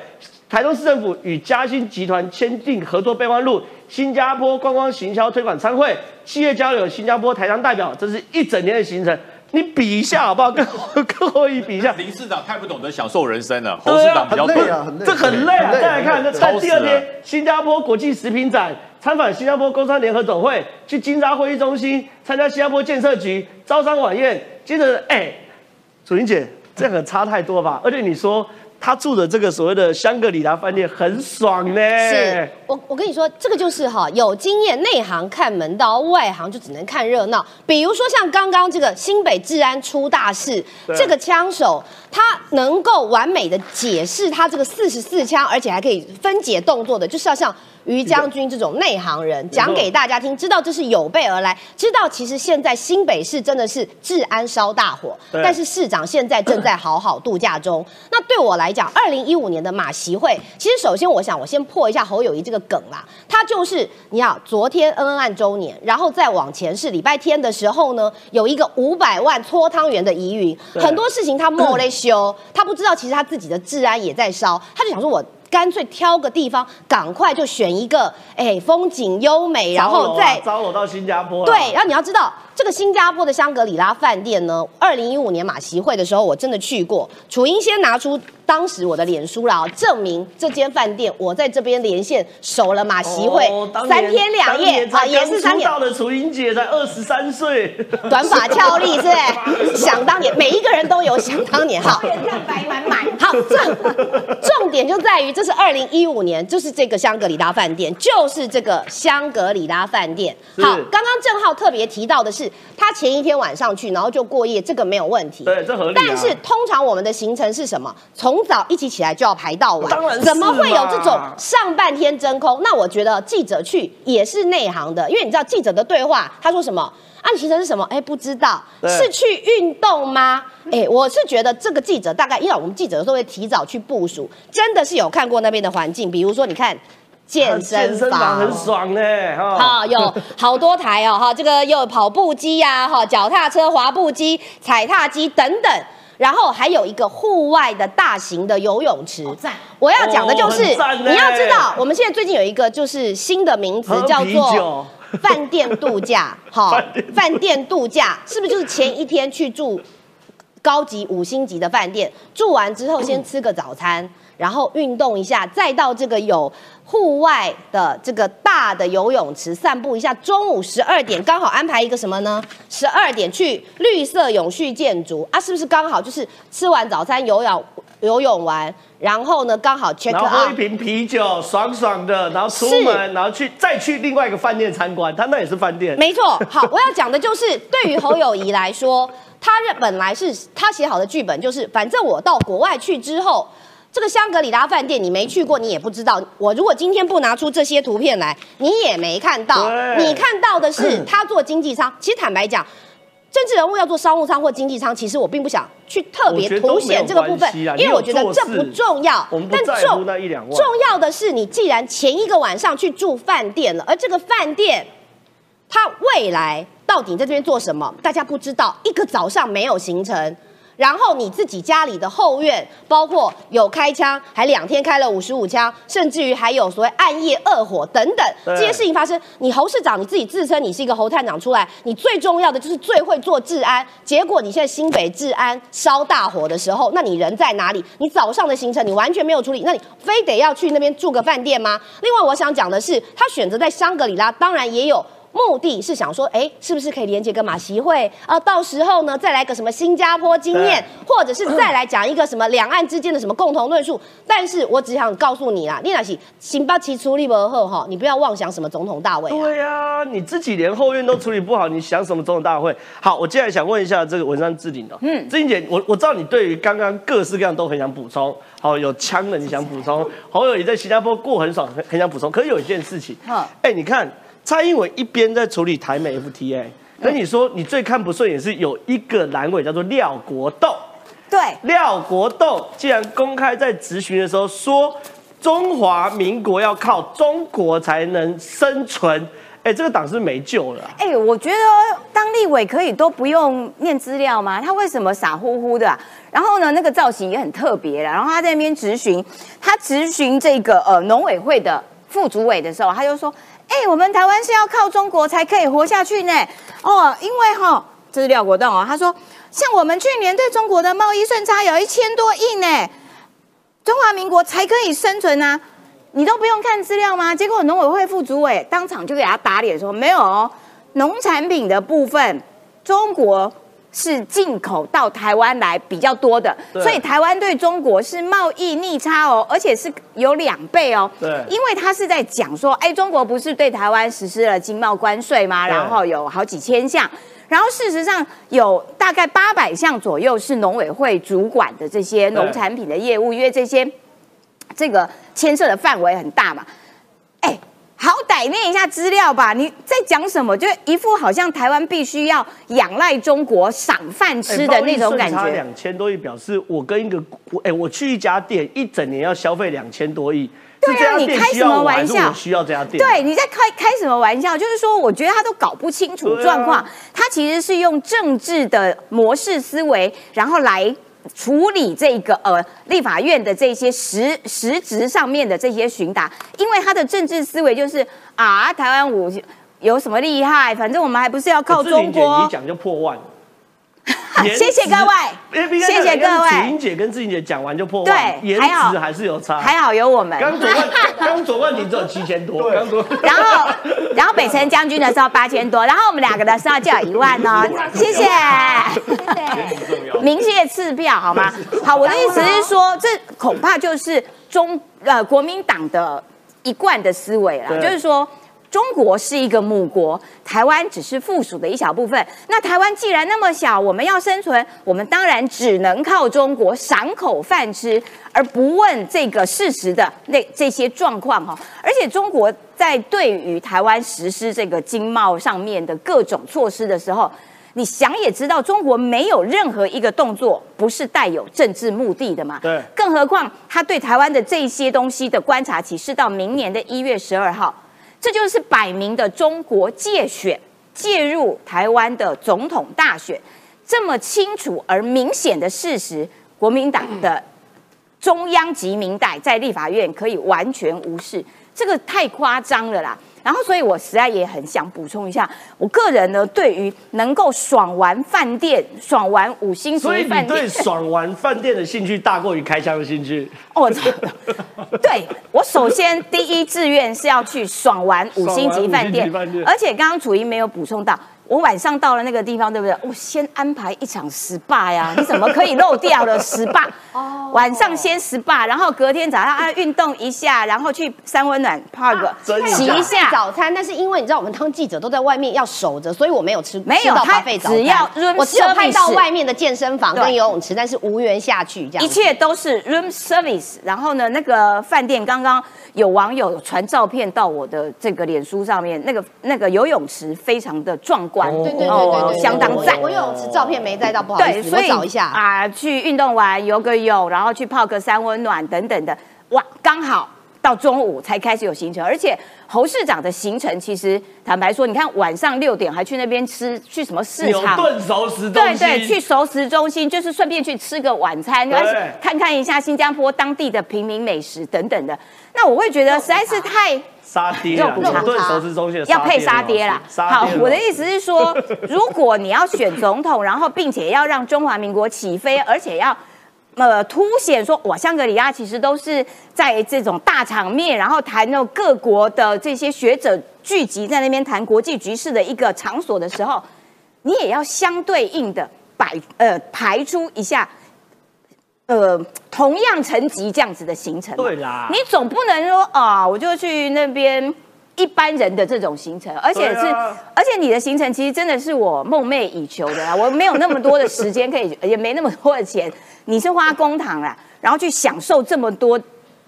台中市政府与嘉兴集团签订合作备忘录，新加坡观光行销推广参会，企业交流，新加坡台商代表，这是一整天的行程。你比一下好不好？跟 [laughs] 跟我一比一下。林市长太不懂得享受人生了，侯市长比较累啊，很累。这很累啊！再来看，那在第二天，新加坡国际食品展。参访新加坡工商联合总会，去金沙会议中心参加新加坡建设局招商晚宴。接着，哎，楚英姐，这个差太多吧？而且你说他住的这个所谓的香格里拉饭店很爽呢。是我，我跟你说，这个就是哈，有经验内行看门道，外行就只能看热闹。比如说像刚刚这个新北治安出大事，这个枪手他能够完美的解释他这个四十四枪，而且还可以分解动作的，就是要像。于将军这种内行人讲给大家听，知道这是有备而来，知道其实现在新北市真的是治安烧大火，但是市长现在正在好好度假中。那对我来讲，二零一五年的马习会，其实首先我想我先破一下侯友谊这个梗啦，他就是你要，昨天恩恩案周年，然后再往前是礼拜天的时候呢，有一个五百万搓汤圆的疑云，很多事情他莫雷修，[laughs] 他不知道其实他自己的治安也在烧，他就想说我。干脆挑个地方，赶快就选一个，哎，风景优美，然后再招我到新加坡。对，然后你要知道。这个新加坡的香格里拉饭店呢，二零一五年马席会的时候，我真的去过。楚英先拿出当时我的脸书啦，证明这间饭店我在这边连线守了马席会三天两夜啊，也是三年。到的楚英姐才二十三岁，短发俏丽是 [laughs] 想当年，每一个人都有想当年。好，亮白满满。好，重重点就在于这是二零一五年，就是这个香格里拉饭店，就是这个香格里拉饭店。好，刚刚郑浩特别提到的是。他前一天晚上去，然后就过夜，这个没有问题。对，这合理。但是通常我们的行程是什么？从早一起起来就要排到晚。当然，怎么会有这种上半天真空？那我觉得记者去也是内行的，因为你知道记者的对话，他说什么？啊，行程是什么？哎，不知道，是去运动吗？哎，我是觉得这个记者大概，因为我们记者都会提早去部署，真的是有看过那边的环境，比如说你看。健身房很爽呢，哈，有 [laughs] 好多台哦，哈，这个又有跑步机呀，哈，脚踏车、滑步机、踩踏机等等，然后还有一个户外的大型的游泳池。我要讲的就是，你要知道，我们现在最近有一个就是新的名词叫做饭店度假，[laughs] 哈，饭店度假是不是就是前一天去住高级五星级的饭店，住完之后先吃个早餐。然后运动一下，再到这个有户外的这个大的游泳池散步一下。中午十二点刚好安排一个什么呢？十二点去绿色永续建筑啊，是不是刚好就是吃完早餐游泳游泳完，然后呢刚好 check 喝一瓶啤酒，爽爽的，然后出门，然后去再去另外一个饭店参观，他那也是饭店。没错，好，我要讲的就是对于侯友谊来说，他本来是他写好的剧本就是，反正我到国外去之后。这个香格里拉饭店你没去过，你也不知道。我如果今天不拿出这些图片来，你也没看到。你看到的是 [clears throat] 他做经济舱。其实坦白讲，政治人物要做商务舱或经济舱，其实我并不想去特别凸显这个部分，因为我觉得这不重要。但重重要的是，你既然前一个晚上去住饭店了，而这个饭店，它未来到底在这边做什么，大家不知道。一个早上没有行程。然后你自己家里的后院，包括有开枪，还两天开了五十五枪，甚至于还有所谓暗夜恶火等等这些事情发生。你侯市长你自己自称你是一个侯探长出来，你最重要的就是最会做治安，结果你现在新北治安烧大火的时候，那你人在哪里？你早上的行程你完全没有处理，那你非得要去那边住个饭店吗？另外我想讲的是，他选择在香格里拉，当然也有。目的是想说，哎，是不是可以连接个马习会啊？到时候呢，再来个什么新加坡经验，或者是再来讲一个什么两岸之间的什么共同论述。但是我只想告诉你啦，聂老师，新巴奇处理不好哈，你不要妄想什么总统大会。对呀，你自己连后院都处理不好，你想什么总统大会？好，我接下来想问一下这个文章置顶的，嗯，志玲姐，我我知道你对于刚刚各式各样都很想补充，好，有枪的你想补充，[laughs] 好友也在新加坡过很爽，很很想补充。可是有一件事情，哎，你看。蔡英文一边在处理台美 FTA，跟你说你最看不顺眼是有一个蓝委叫做廖国栋，对，廖国栋既然公开在质询的时候说中华民国要靠中国才能生存，哎，这个党是没救了。哎，我觉得当立委可以都不用念资料吗？他为什么傻乎乎的？然后呢，那个造型也很特别了。然后他在那边质询，他质询这个呃农委会的副主委的时候，他就说。哎，我们台湾是要靠中国才可以活下去呢。哦，因为哈，这是廖国栋哦，他说，像我们去年对中国的贸易顺差有一千多亿呢，中华民国才可以生存啊。你都不用看资料吗？结果农委会副主委当场就给他打脸说，没有哦，农产品的部分，中国。是进口到台湾来比较多的，所以台湾对中国是贸易逆差哦，而且是有两倍哦。对，因为他是在讲说，哎，中国不是对台湾实施了经贸关税吗？然后有好几千项，然后事实上有大概八百项左右是农委会主管的这些农产品的业务，因为这些这个牵涉的范围很大嘛。哎。好歹念一下资料吧，你在讲什么？就一副好像台湾必须要仰赖中国赏饭吃的那种感觉。两千多亿表示我跟一个，哎，我去一家店一整年要消费两千多亿。对啊，你开什么玩笑？需要这家店？对，你在开开什么玩笑？就是说，我觉得他都搞不清楚状况。他其实是用政治的模式思维，然后来。处理这个呃立法院的这些实实质上面的这些询答，因为他的政治思维就是啊，台湾我有什么厉害？反正我们还不是要靠中国。你讲就破万。[laughs] 谢谢各位，谢谢各位。子英姐跟志英姐讲完就破万，颜值还是有差。还好有我们。刚左万，刚左万你只有七千多。刚左。然后，然后北辰将军的时候八千多，然后我们两个的时候就有一万哦。谢谢。明谢赐票好吗？好，我的意思是说，这恐怕就是中呃国民党的一贯的思维了，就是说。中国是一个母国，台湾只是附属的一小部分。那台湾既然那么小，我们要生存，我们当然只能靠中国赏口饭吃，而不问这个事实的那这些状况哈。而且中国在对于台湾实施这个经贸上面的各种措施的时候，你想也知道，中国没有任何一个动作不是带有政治目的的嘛。对。更何况他对台湾的这些东西的观察期是到明年的一月十二号。这就是摆明的中国借选介入台湾的总统大选，这么清楚而明显的事实，国民党的中央及民代在立法院可以完全无视，这个太夸张了啦。然后，所以我实在也很想补充一下，我个人呢，对于能够爽玩饭店、爽玩五星级饭店，对爽玩饭店的兴趣大过于开枪的兴趣。哦，[laughs] 对，我首先第一志愿是要去爽玩五星级饭店，而且刚刚楚英没有补充到。我晚上到了那个地方，对不对？我先安排一场 SPA 呀，[laughs] 你怎么可以漏掉了 SPA？哦，晚上先 SPA，然后隔天早上啊运动一下，然后去三温暖泡个洗一下早餐。但是因为你知道我们当记者都在外面要守着，所以我没有吃没有他只要我只有派到外面的健身房跟游泳池，但是无缘下去这样。一切都是 room service。然后呢，那个饭店刚刚有网友传照片到我的这个脸书上面，那个那个游泳池非常的壮观。对对对对对，相当赞。我游泳池照片没带到，不好意思，我找一下啊。去运动完游个泳，然后去泡个三温暖等等的，哇，刚好。到中午才开始有行程，而且侯市长的行程其实坦白说，你看晚上六点还去那边吃，去什么市场？顿熟食对对，去熟食中心，就是顺便去吃个晚餐，而且看看一下新加坡当地的平民美食等等的。那我会觉得实在是太杀爹了，牛顿熟食中心要配杀爹啦。好，我的意思是说，如果你要选总统，然后并且要让中华民国起飞，而且要。呃，凸显说，哇，香格里拉其实都是在这种大场面，然后谈那种各国的这些学者聚集在那边谈国际局势的一个场所的时候，你也要相对应的摆呃排出一下，呃，同样层级这样子的行程。对啦，你总不能说啊，我就去那边。一般人的这种行程，而且是，而且你的行程其实真的是我梦寐以求的啊！我没有那么多的时间可以，[laughs] 也没那么多的钱，你是花公堂啦，然后去享受这么多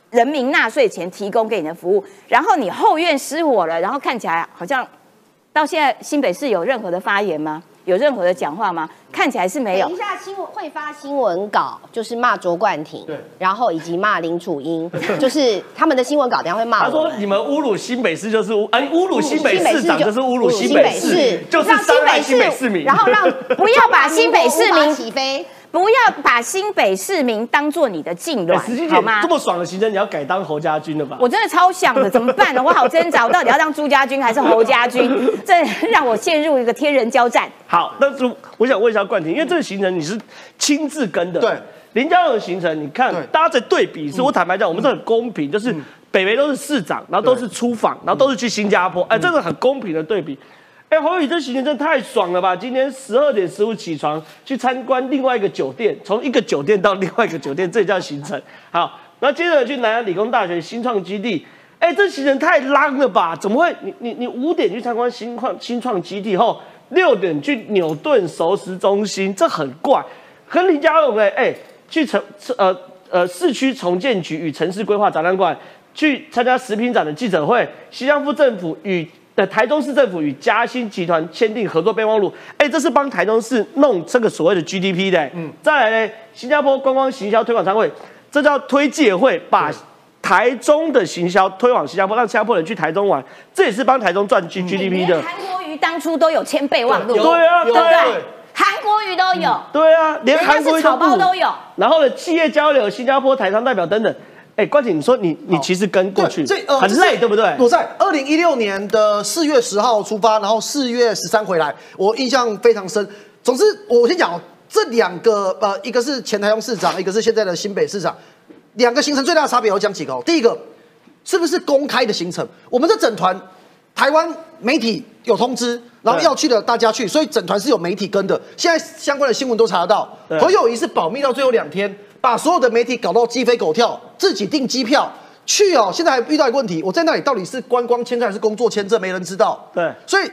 人民纳税钱提供给你的服务，然后你后院失火了，然后看起来好像到现在新北市有任何的发言吗？有任何的讲话吗？看起来是没有。等一下新闻会发新闻稿，就是骂卓冠廷，对，然后以及骂林楚英，就是他们的新闻稿，等下会骂。他说你们侮辱新北市就是侮，哎，侮辱新北市长就是侮辱新北市，就是伤害新北市民，然后让不要把新北市民起飞。不要把新北市民当做你的痉挛，好吗？这么爽的行程，你要改当侯家军了吧？我真的超想的，怎么办呢？我好挣扎，我到底要当朱家军还是侯家军？[laughs] 这让我陷入一个天人交战。好，那是我想问一下冠廷，因为这个行程你是亲自跟的，对林佳龙的行程，你看大家在对比，是我坦白讲，我们是很公平，就是北北都是市长，然后都是出访，然后都是去新加坡，哎，这个很公平的对比。哎，侯宇这行程真的太爽了吧！今天十二点十五起床去参观另外一个酒店，从一个酒店到另外一个酒店，这叫行程。[laughs] 好，然后接着去南洋理工大学新创基地。哎，这行程太浪了吧？怎么会？你你你五点去参观新创新创基地后，六点去牛顿熟食中心，这很怪。和林佳龙哎哎，去城呃呃市区重建局与城市规划展览馆去参加食品展的记者会，新加坡政府与。台中市政府与嘉兴集团签订合作备忘录，哎，这是帮台中市弄这个所谓的 GDP 的。嗯，再来呢，新加坡观光行销推广商会，这叫推介会，把台中的行销推往新加坡，让新加坡人去台中玩，这也是帮台中赚 G GDP 的。韩国瑜当初都有签备忘录，对啊，对不对？韩国瑜都有，对啊，连韩国瑜草包都有。然后呢，企业交流、新加坡台商代表等等。哎，关姐，你说你你其实跟过去这呃很累，对不对？我在二零一六年的四月十号出发，然后四月十三回来，我印象非常深。总之，我先讲哦这两个呃，一个是前台中市长，一个是现在的新北市长，两个行程最大的差别，我讲几个哦。第一个，是不是公开的行程？我们的整团台湾媒体有通知，然后要去的大家去，所以整团是有媒体跟的。现在相关的新闻都查得到。何友谊是保密到最后两天。把所有的媒体搞到鸡飞狗跳，自己订机票去哦。现在还遇到一个问题，我在那里到底是观光签证还是工作签证，没人知道。对，所以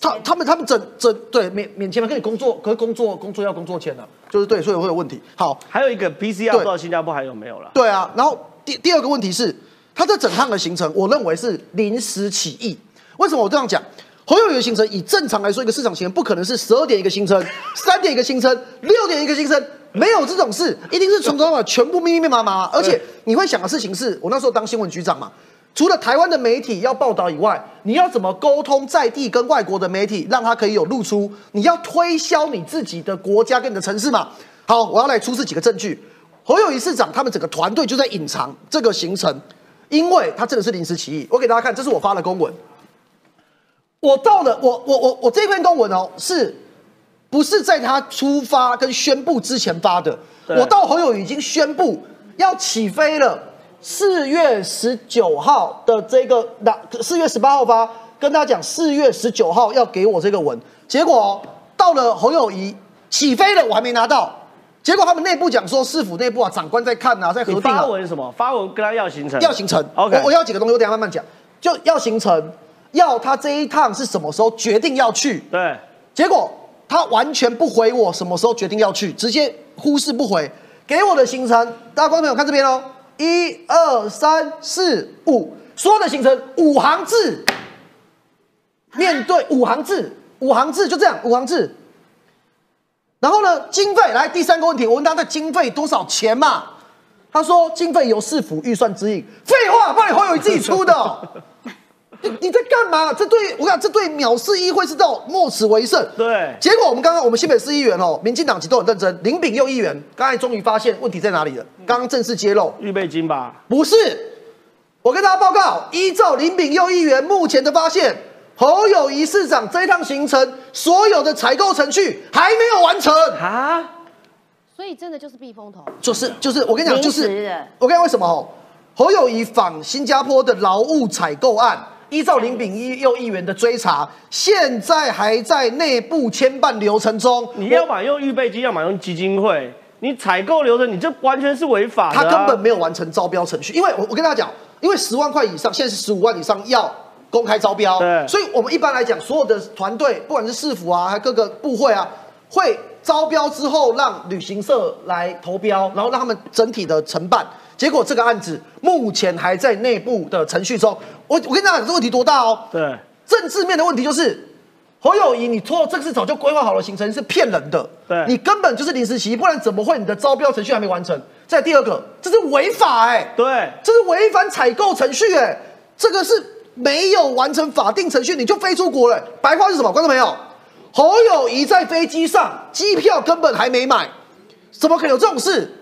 他他们他们整整对免免签嘛，跟你工作，可是工作工作要工作签的，就是对，所以会有问题。好，还有一个 PCR 不知道新加坡还有没有了？对啊，然后第第二个问题是，他这整趟的行程，我认为是临时起意。为什么我这样讲？侯友宜的行程，以正常来说，一个市场行程不可能是十二点一个行程，[laughs] 三点一个行程，六点一个行程。没有这种事，一定是从头到尾全部密密麻麻。而且你会想的事情是，我那时候当新闻局长嘛，除了台湾的媒体要报道以外，你要怎么沟通在地跟外国的媒体，让他可以有露出？你要推销你自己的国家跟你的城市嘛？好，我要来出示几个证据。侯友谊市长他们整个团队就在隐藏这个行程，因为他真的是临时起意。我给大家看，这是我发的公文。我到了，我我我我这篇公文哦是。不是在他出发跟宣布之前发的，我到侯友已经宣布要起飞了，四月十九号的这个，那四月十八号发，跟他讲四月十九号要给我这个文，结果到了侯友谊起飞了，我还没拿到，结果他们内部讲说市府内部啊，长官在看啊，在核定。发文什么？发文跟他要行程？要行程。OK，我我要几个东西，我等下慢慢讲。就要行程，要他这一趟是什么时候决定要去？对，结果。他完全不回我什么时候决定要去，直接忽视不回。给我的行程，大家观众朋友看这边哦，一二三四五，所有的行程五行字，面对五行字，五行字就这样五行字。然后呢，经费来第三个问题，我问他的经费多少钱嘛？他说经费由市府预算指引。废话，不然侯友谊自己出的。你你在干嘛？这对我讲，这对藐视议会是到莫此为甚。对。结果我们刚刚我们新北市议员哦，民进党籍都很认真。林炳佑议员刚才终于发现问题在哪里了。刚刚正式揭露预备金吧？不是。我跟大家报告，依照林炳佑议员目前的发现，侯友谊市长这一趟行程所有的采购程序还没有完成啊。所以真的就是避风头，就是就是我跟你讲，就是我跟你讲为什么侯友谊访新加坡的劳务采购案。依照林炳佑议员的追查，现在还在内部牵办流程中。你要么用预备金，要么用基金会。你采购流程，你这完全是违法的。他根本没有完成招标程序，因为我我跟大家讲，因为十万块以上，现在是十五万以上要公开招标。对，所以我们一般来讲，所有的团队，不管是市府啊，还各个部会啊，会招标之后让旅行社来投标，然后让他们整体的承办。结果这个案子目前还在内部的程序中。我我跟你讲，这问题多大哦？对，政治面的问题就是侯友谊，你错，这是早就规划好了行程，是骗人的。对，你根本就是临时起意，不然怎么会你的招标程序还没完成？再第二个，这是违法哎，对，这是违反采购程序哎，这个是没有完成法定程序你就飞出国了。白话是什么？观众朋友，侯友谊在飞机上，机票根本还没买，怎么可能有这种事？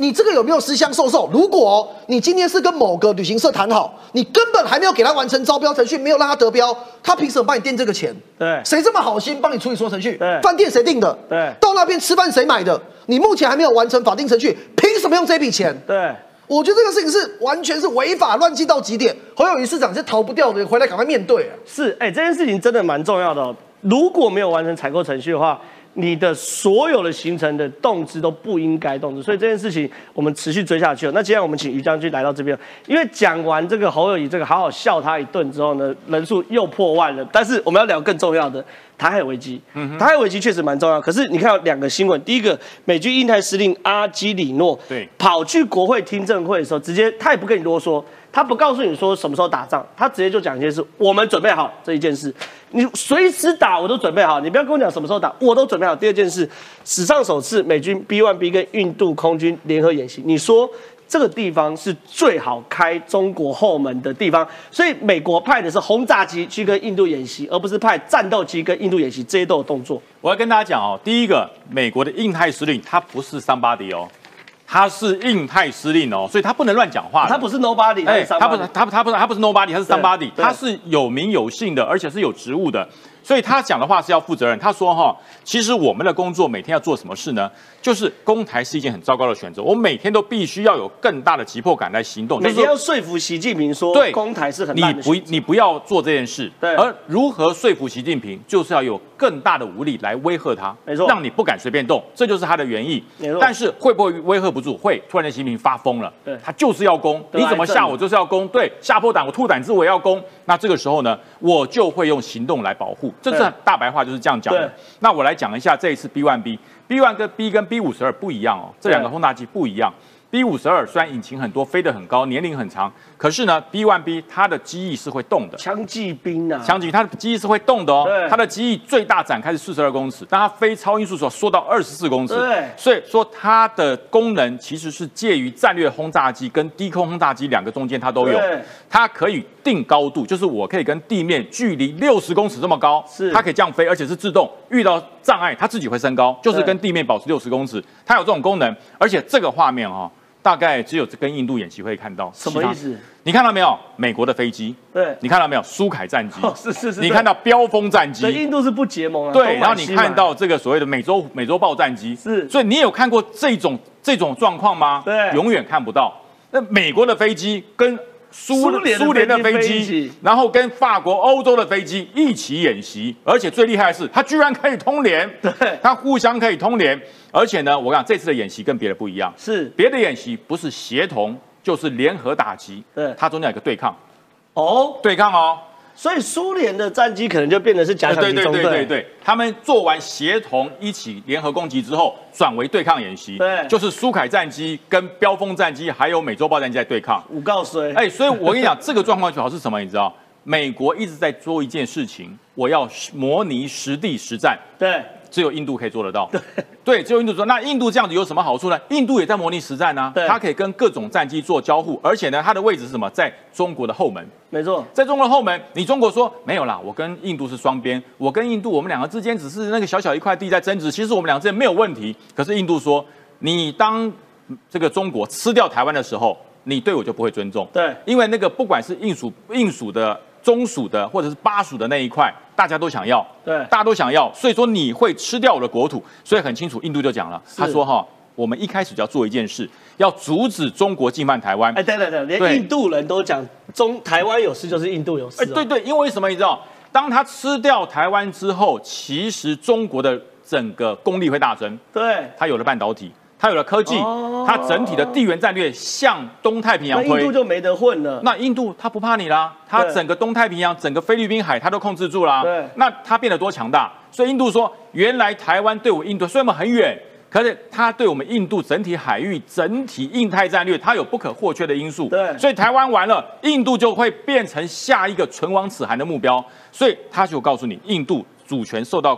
你这个有没有私相授受？如果你今天是跟某个旅行社谈好，你根本还没有给他完成招标程序，没有让他得标，他凭什么帮你垫这个钱？对，谁这么好心帮你处理所有程序？对，饭店谁定的？对，到那边吃饭谁买的？你目前还没有完成法定程序，凭什么用这笔钱？对，我觉得这个事情是完全是违法乱纪到极点。侯友谊市长是逃不掉的，回来赶快面对。是，哎，这件事情真的蛮重要的。如果没有完成采购程序的话。你的所有的行程的动资都不应该动资，所以这件事情我们持续追下去了。那接下来我们请于将军来到这边，因为讲完这个侯友谊这个好好笑他一顿之后呢，人数又破万了。但是我们要聊更重要的台海危机，台海危机确实蛮重要。可是你看两个新闻，第一个美军印太司令阿基里诺对跑去国会听证会的时候，直接他也不跟你啰嗦。他不告诉你说什么时候打仗，他直接就讲一件事：我们准备好这一件事，你随时打我都准备好。你不要跟我讲什么时候打，我都准备好。第二件事，史上首次美军 B1B 跟印度空军联合演习，你说这个地方是最好开中国后门的地方，所以美国派的是轰炸机去跟印度演习，而不是派战斗机跟印度演习，这些都有动作。我要跟大家讲哦，第一个，美国的印太司令他不是桑巴迪哦。他是印太司令哦，所以他不能乱讲话。他不是 nobody，哎，他不是他他不是他不是 nobody，他是 somebody，他是有名有姓的，而且是有职务的。所以他讲的话是要负责任。他说哈，其实我们的工作每天要做什么事呢？就是攻台是一件很糟糕的选择。我每天都必须要有更大的急迫感来行动。每天要说服习近平说，对，攻台是很你不你不要做这件事。对。而如何说服习近平，就是要有更大的武力来威吓他，没错，让你不敢随便动，这就是他的原意。没错。但是会不会威吓不住？会，突然间习近平发疯了。对。他就是要攻，你怎么吓我就是要攻。对，吓破胆我吐胆汁我要攻。那这个时候呢，我就会用行动来保护。这是大白话就是这样讲的。那我来讲一下这一次 B one B。B one 跟 B 跟 B 五十二不一样哦，这两个轰炸机不一样。B 五十二虽然引擎很多，飞得很高，年龄很长，可是呢，B one B 它的机翼是会动的。枪击兵啊，枪击它的机翼是会动的哦。它的机翼最大展开是四十二公尺，但它飞超音速时候缩到二十四公尺。对，所以说它的功能其实是介于战略轰炸机跟低空轰炸机两个中间，它都有。它可以定高度，就是我可以跟地面距离六十公尺这么高，是它可以这样飞，而且是自动。遇到障碍，它自己会升高，就是跟地面保持六十公尺。它有这种功能，而且这个画面哈，大概只有跟印度演习会看到。什么意思？你看到没有？美国的飞机，对，你看到没有？苏凯战机，[laughs] 是是是。你看到标风战机，印度是不结盟啊。对，然后你看到这个所谓的美洲美洲豹战机，是。所以你有看过这种这种状况吗？对，永远看不到。那美国的飞机跟。苏苏联的飞机，然后跟法国、欧洲的飞机一起演习，而且最厉害的是，它居然可以通联，对，它互相可以通联，而且呢，我讲这次的演习跟别的不一样，是。别的演习不是协同，就是联合打击，对，它中间有个对抗，哦，对抗哦。所以苏联的战机可能就变得是假想敌中队，对对对对对，他们做完协同一起联合攻击之后，转为对抗演习，对，就是苏凯战机跟标风战机还有美洲豹战机在对抗。五告谁？哎，所以我跟你讲，这个状况主要是什么？你知道，美国一直在做一件事情，我要模拟实地实战。对，只有印度可以做得到。对，对，只有印度做。那印度这样子有什么好处呢？印度也在模拟实战呢，它可以跟各种战机做交互，而且呢，它的位置是什么？在中国的后门。没错，在中国的后门，你中国说没有啦，我跟印度是双边，我跟印度我们两个之间只是那个小小一块地在争执，其实我们两个之间没有问题。可是印度说，你当这个中国吃掉台湾的时候，你对我就不会尊重。对，因为那个不管是印属、印属的、中属的，或者是巴属的那一块，大家都想要。对，大家都想要，所以说你会吃掉我的国土。所以很清楚，印度就讲了，他说哈。我们一开始就要做一件事，要阻止中国进犯台湾。哎，对对对，连印度人都讲中台湾有事就是印度有事。哎，对对，因为什么你知道？当他吃掉台湾之后，其实中国的整个功力会大增。对，他有了半导体，他有了科技，它整体的地缘战略向东太平洋推，印度就没得混了。那印度它不怕你啦，它整个东太平洋、整个菲律宾海它都控制住了。对，那它变得多强大？所以印度说，原来台湾对我印度虽然我们很远。可是它对我们印度整体海域、整体印太战略，它有不可或缺的因素。对，所以台湾完了，印度就会变成下一个唇亡齿寒的目标。所以他就告诉你，印度主权受到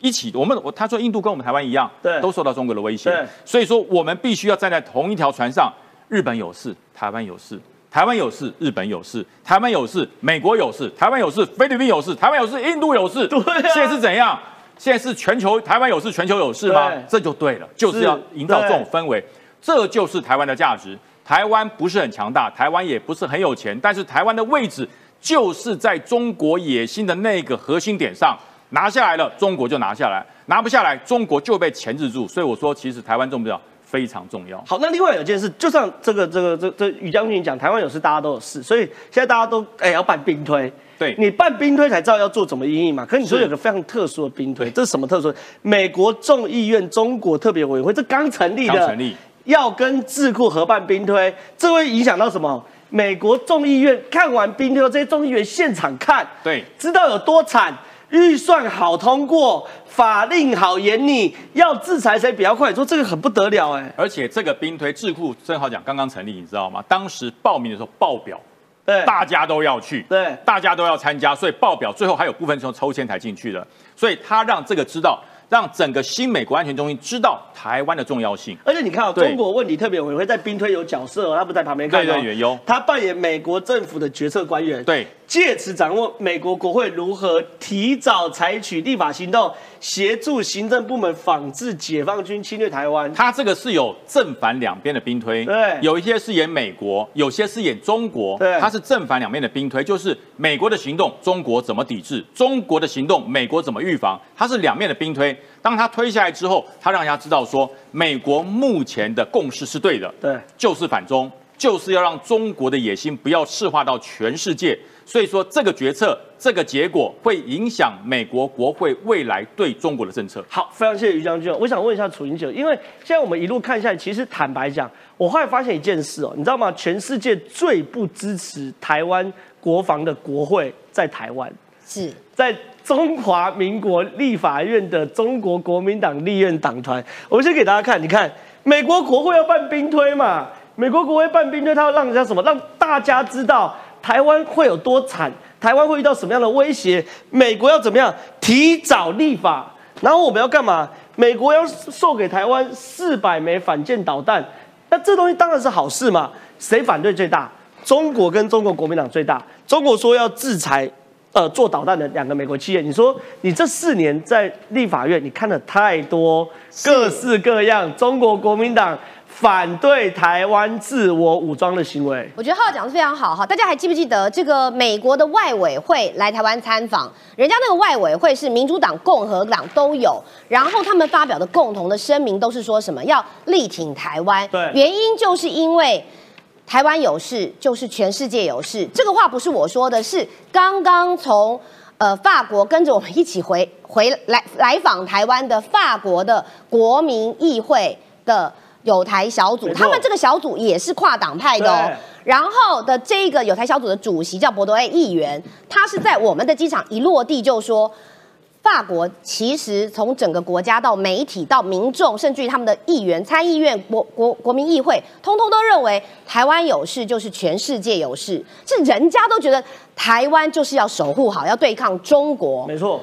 一起，我们我他说印度跟我们台湾一样，对，都受到中国的威胁。所以说我们必须要站在同一条船上。日本有事，台湾有事；台湾有事，日本有事；台湾有事，美国有事；台湾有事，菲律宾有事；台湾有事，印度有事。对，现在是怎样？现在是全球台湾有事，全球有事吗？这就对了，就是要营造这种氛围，这就是台湾的价值。台湾不是很强大，台湾也不是很有钱，但是台湾的位置就是在中国野心的那个核心点上，拿下来了，中国就拿下来；拿不下来，中国就被钳制住。所以我说，其实台湾重不重要？非常重要。好，那另外有件事，就像这个这个这这于将军讲，台湾有事，大家都有事，所以现在大家都哎要办兵推。对你办兵推才知道要做怎么应应嘛。可是你说有个非常特殊的兵推，这是什么特殊？美国众议院中国特别委员会，这刚成立的，刚成立，要跟智库合办兵推，这会影响到什么？美国众议院看完兵推，这些众议员现场看，对，知道有多惨，预算好通过，法令好严厉，要制裁谁比较快？说这个很不得了哎。而且这个兵推智库正好讲刚刚成立，你知道吗？当时报名的时候报表。对，大家都要去，对，大家都要参加，所以报表最后还有部分是用抽签才进去的，所以他让这个知道，让整个新美国安全中心知道台湾的重要性。而且你看哦，中国问题特别委员会在兵推有角色，他不在旁边看对对，有，他扮演美国政府的决策官员，对。借此掌握美国国会如何提早采取立法行动，协助行政部门仿制解放军侵略台湾。他这个是有正反两边的兵推，对，有一些是演美国，有些是演中国，对，他是正反两面的兵推，就是美国的行动，中国怎么抵制；中国的行动，美国怎么预防。他是两面的兵推。当他推下来之后，他让大家知道说，美国目前的共识是对的，对，就是反中，就是要让中国的野心不要赤化到全世界。所以说，这个决策、这个结果会影响美国国会未来对中国的政策。好，非常谢谢于将军。我想问一下楚英姐，因为现在我们一路看下来，其实坦白讲，我后来发现一件事哦，你知道吗？全世界最不支持台湾国防的国会在台湾，是在中华民国立法院的中国国民党立院党团。我先给大家看，你看美国国会要办兵推嘛？美国国会办兵推，他要让人家什么？让大家知道。台湾会有多惨？台湾会遇到什么样的威胁？美国要怎么样提早立法？然后我们要干嘛？美国要送给台湾四百枚反舰导弹，那这东西当然是好事嘛？谁反对最大？中国跟中国国民党最大。中国说要制裁，呃，做导弹的两个美国企业。你说你这四年在立法院，你看了太多各式各样中国国民党。反对台湾自我武装的行为，我觉得浩讲的非常好哈。大家还记不记得这个美国的外委会来台湾参访？人家那个外委会是民主党、共和党都有，然后他们发表的共同的声明都是说什么要力挺台湾。对，原因就是因为台湾有事，就是全世界有事。这个话不是我说的，是刚刚从呃法国跟着我们一起回回来来访台湾的法国的国民议会的。有台小组，他们这个小组也是跨党派的哦。然后的这个有台小组的主席叫博多埃议员，他是在我们的机场一落地就说，法国其实从整个国家到媒体到民众，甚至于他们的议员、参议院、国国国民议会，通通都认为台湾有事就是全世界有事，是人家都觉得台湾就是要守护好，要对抗中国。没错。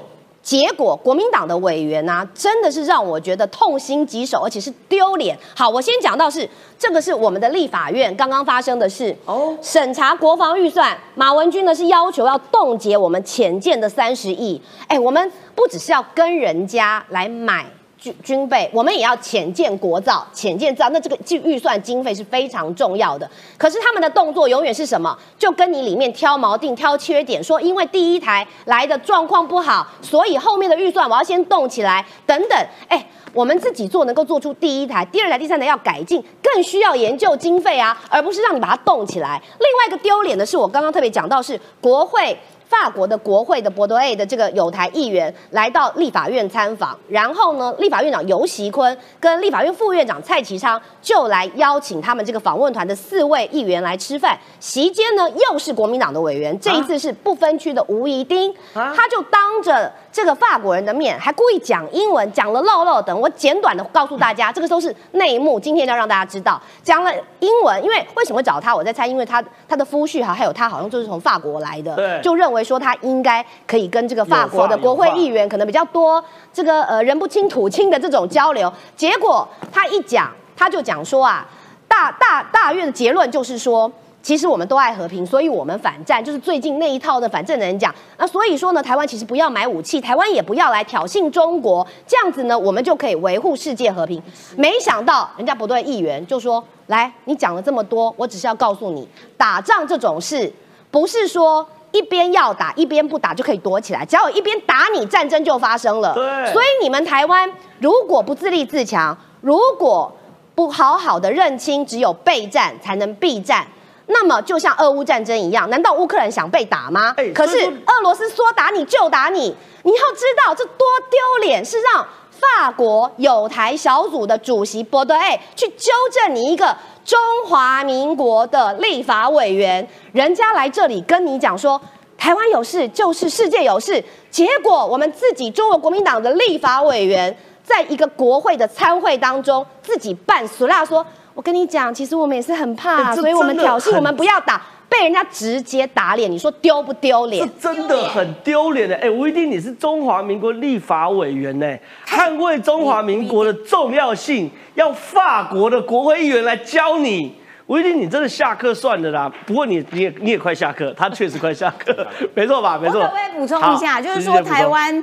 结果国民党的委员呢，真的是让我觉得痛心疾首，而且是丢脸。好，我先讲到是这个是我们的立法院刚刚发生的事哦，审查国防预算，马文君呢是要求要冻结我们浅见的三十亿。哎，我们不只是要跟人家来买。军军备，我们也要浅见国造，浅见造，那这个预预算经费是非常重要的。可是他们的动作永远是什么？就跟你里面挑毛病、挑缺点，说因为第一台来的状况不好，所以后面的预算我要先动起来，等等。哎，我们自己做能够做出第一台、第二台、第三台要改进，更需要研究经费啊，而不是让你把它动起来。另外一个丢脸的是，我刚刚特别讲到是国会。法国的国会的博多 A 的这个有台议员来到立法院参访，然后呢，立法院长尤习坤跟立法院副院长蔡其昌就来邀请他们这个访问团的四位议员来吃饭。席间呢，又是国民党的委员，这一次是不分区的吴怡丁，他就当着这个法国人的面，还故意讲英文，讲了漏漏等。我简短的告诉大家，[laughs] 这个都是内幕，今天要让大家知道，讲了英文，因为为什么会找他？我在猜，因为他他的夫婿哈，还有他好像就是从法国来的，对，就认为。说他应该可以跟这个法国的国会议员可能比较多，这个呃人不亲土亲的这种交流。结果他一讲，他就讲说啊，大大大约的结论就是说，其实我们都爱和平，所以我们反战，就是最近那一套的反正的人讲。那所以说呢，台湾其实不要买武器，台湾也不要来挑衅中国，这样子呢，我们就可以维护世界和平。没想到人家不对议员就说，来，你讲了这么多，我只是要告诉你，打仗这种事不是说。一边要打，一边不打就可以躲起来。只要有一边打你，战争就发生了。对，所以你们台湾如果不自立自强，如果不好好的认清只有备战才能避战，那么就像俄乌战争一样，难道乌克兰想被打吗？可是俄罗斯说打你就打你，你要知道这多丢脸，是让法国有台小组的主席博德埃去纠正你一个。中华民国的立法委员，人家来这里跟你讲说，台湾有事就是世界有事。结果我们自己中国国民党的立法委员，在一个国会的参会当中，自己扮俗辣说：“我跟你讲，其实我们也是很怕，所以我们挑衅，我们不要打。”被人家直接打脸，你说丢不丢脸？这真的很丢脸的。哎，吴一定，你是中华民国立法委员呢，捍卫中华民国的重要性，要法国的国会议员来教你。吴一定，你真的下课算了啦。不过你你也你也快下课，他确实快下课，[laughs] 没错吧？没错。我可不可以补充一下？就是说台湾，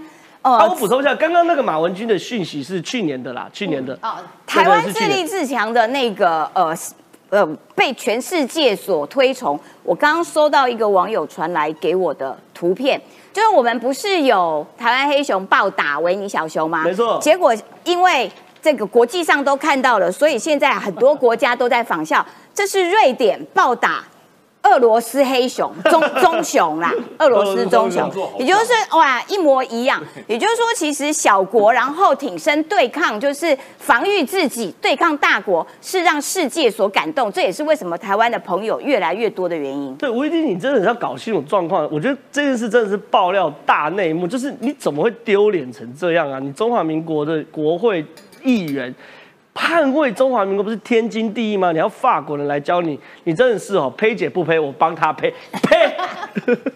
呃，我补充一下，刚刚那个马文君的讯息是去年的啦，去年的。哦，台湾自立自强的那个呃。呃，被全世界所推崇。我刚刚收到一个网友传来给我的图片，就是我们不是有台湾黑熊暴打维尼小熊吗？没错。结果因为这个国际上都看到了，所以现在很多国家都在仿效。这是瑞典暴打。俄罗斯黑熊、棕棕 [laughs] 熊啦，俄罗斯棕熊，也就是哇一模一样。[laughs] 也就是说，其实小国然后挺身对抗，就是防御自己，对抗大国，是让世界所感动。这也是为什么台湾的朋友越来越多的原因。对，吴一丁，你真的要搞清楚状况。我觉得这件事真的是爆料大内幕，就是你怎么会丢脸成这样啊？你中华民国的国会议员。捍卫中华民国不是天经地义吗？你要法国人来教你，你真的是哦，呸姐不呸，我帮他呸呸。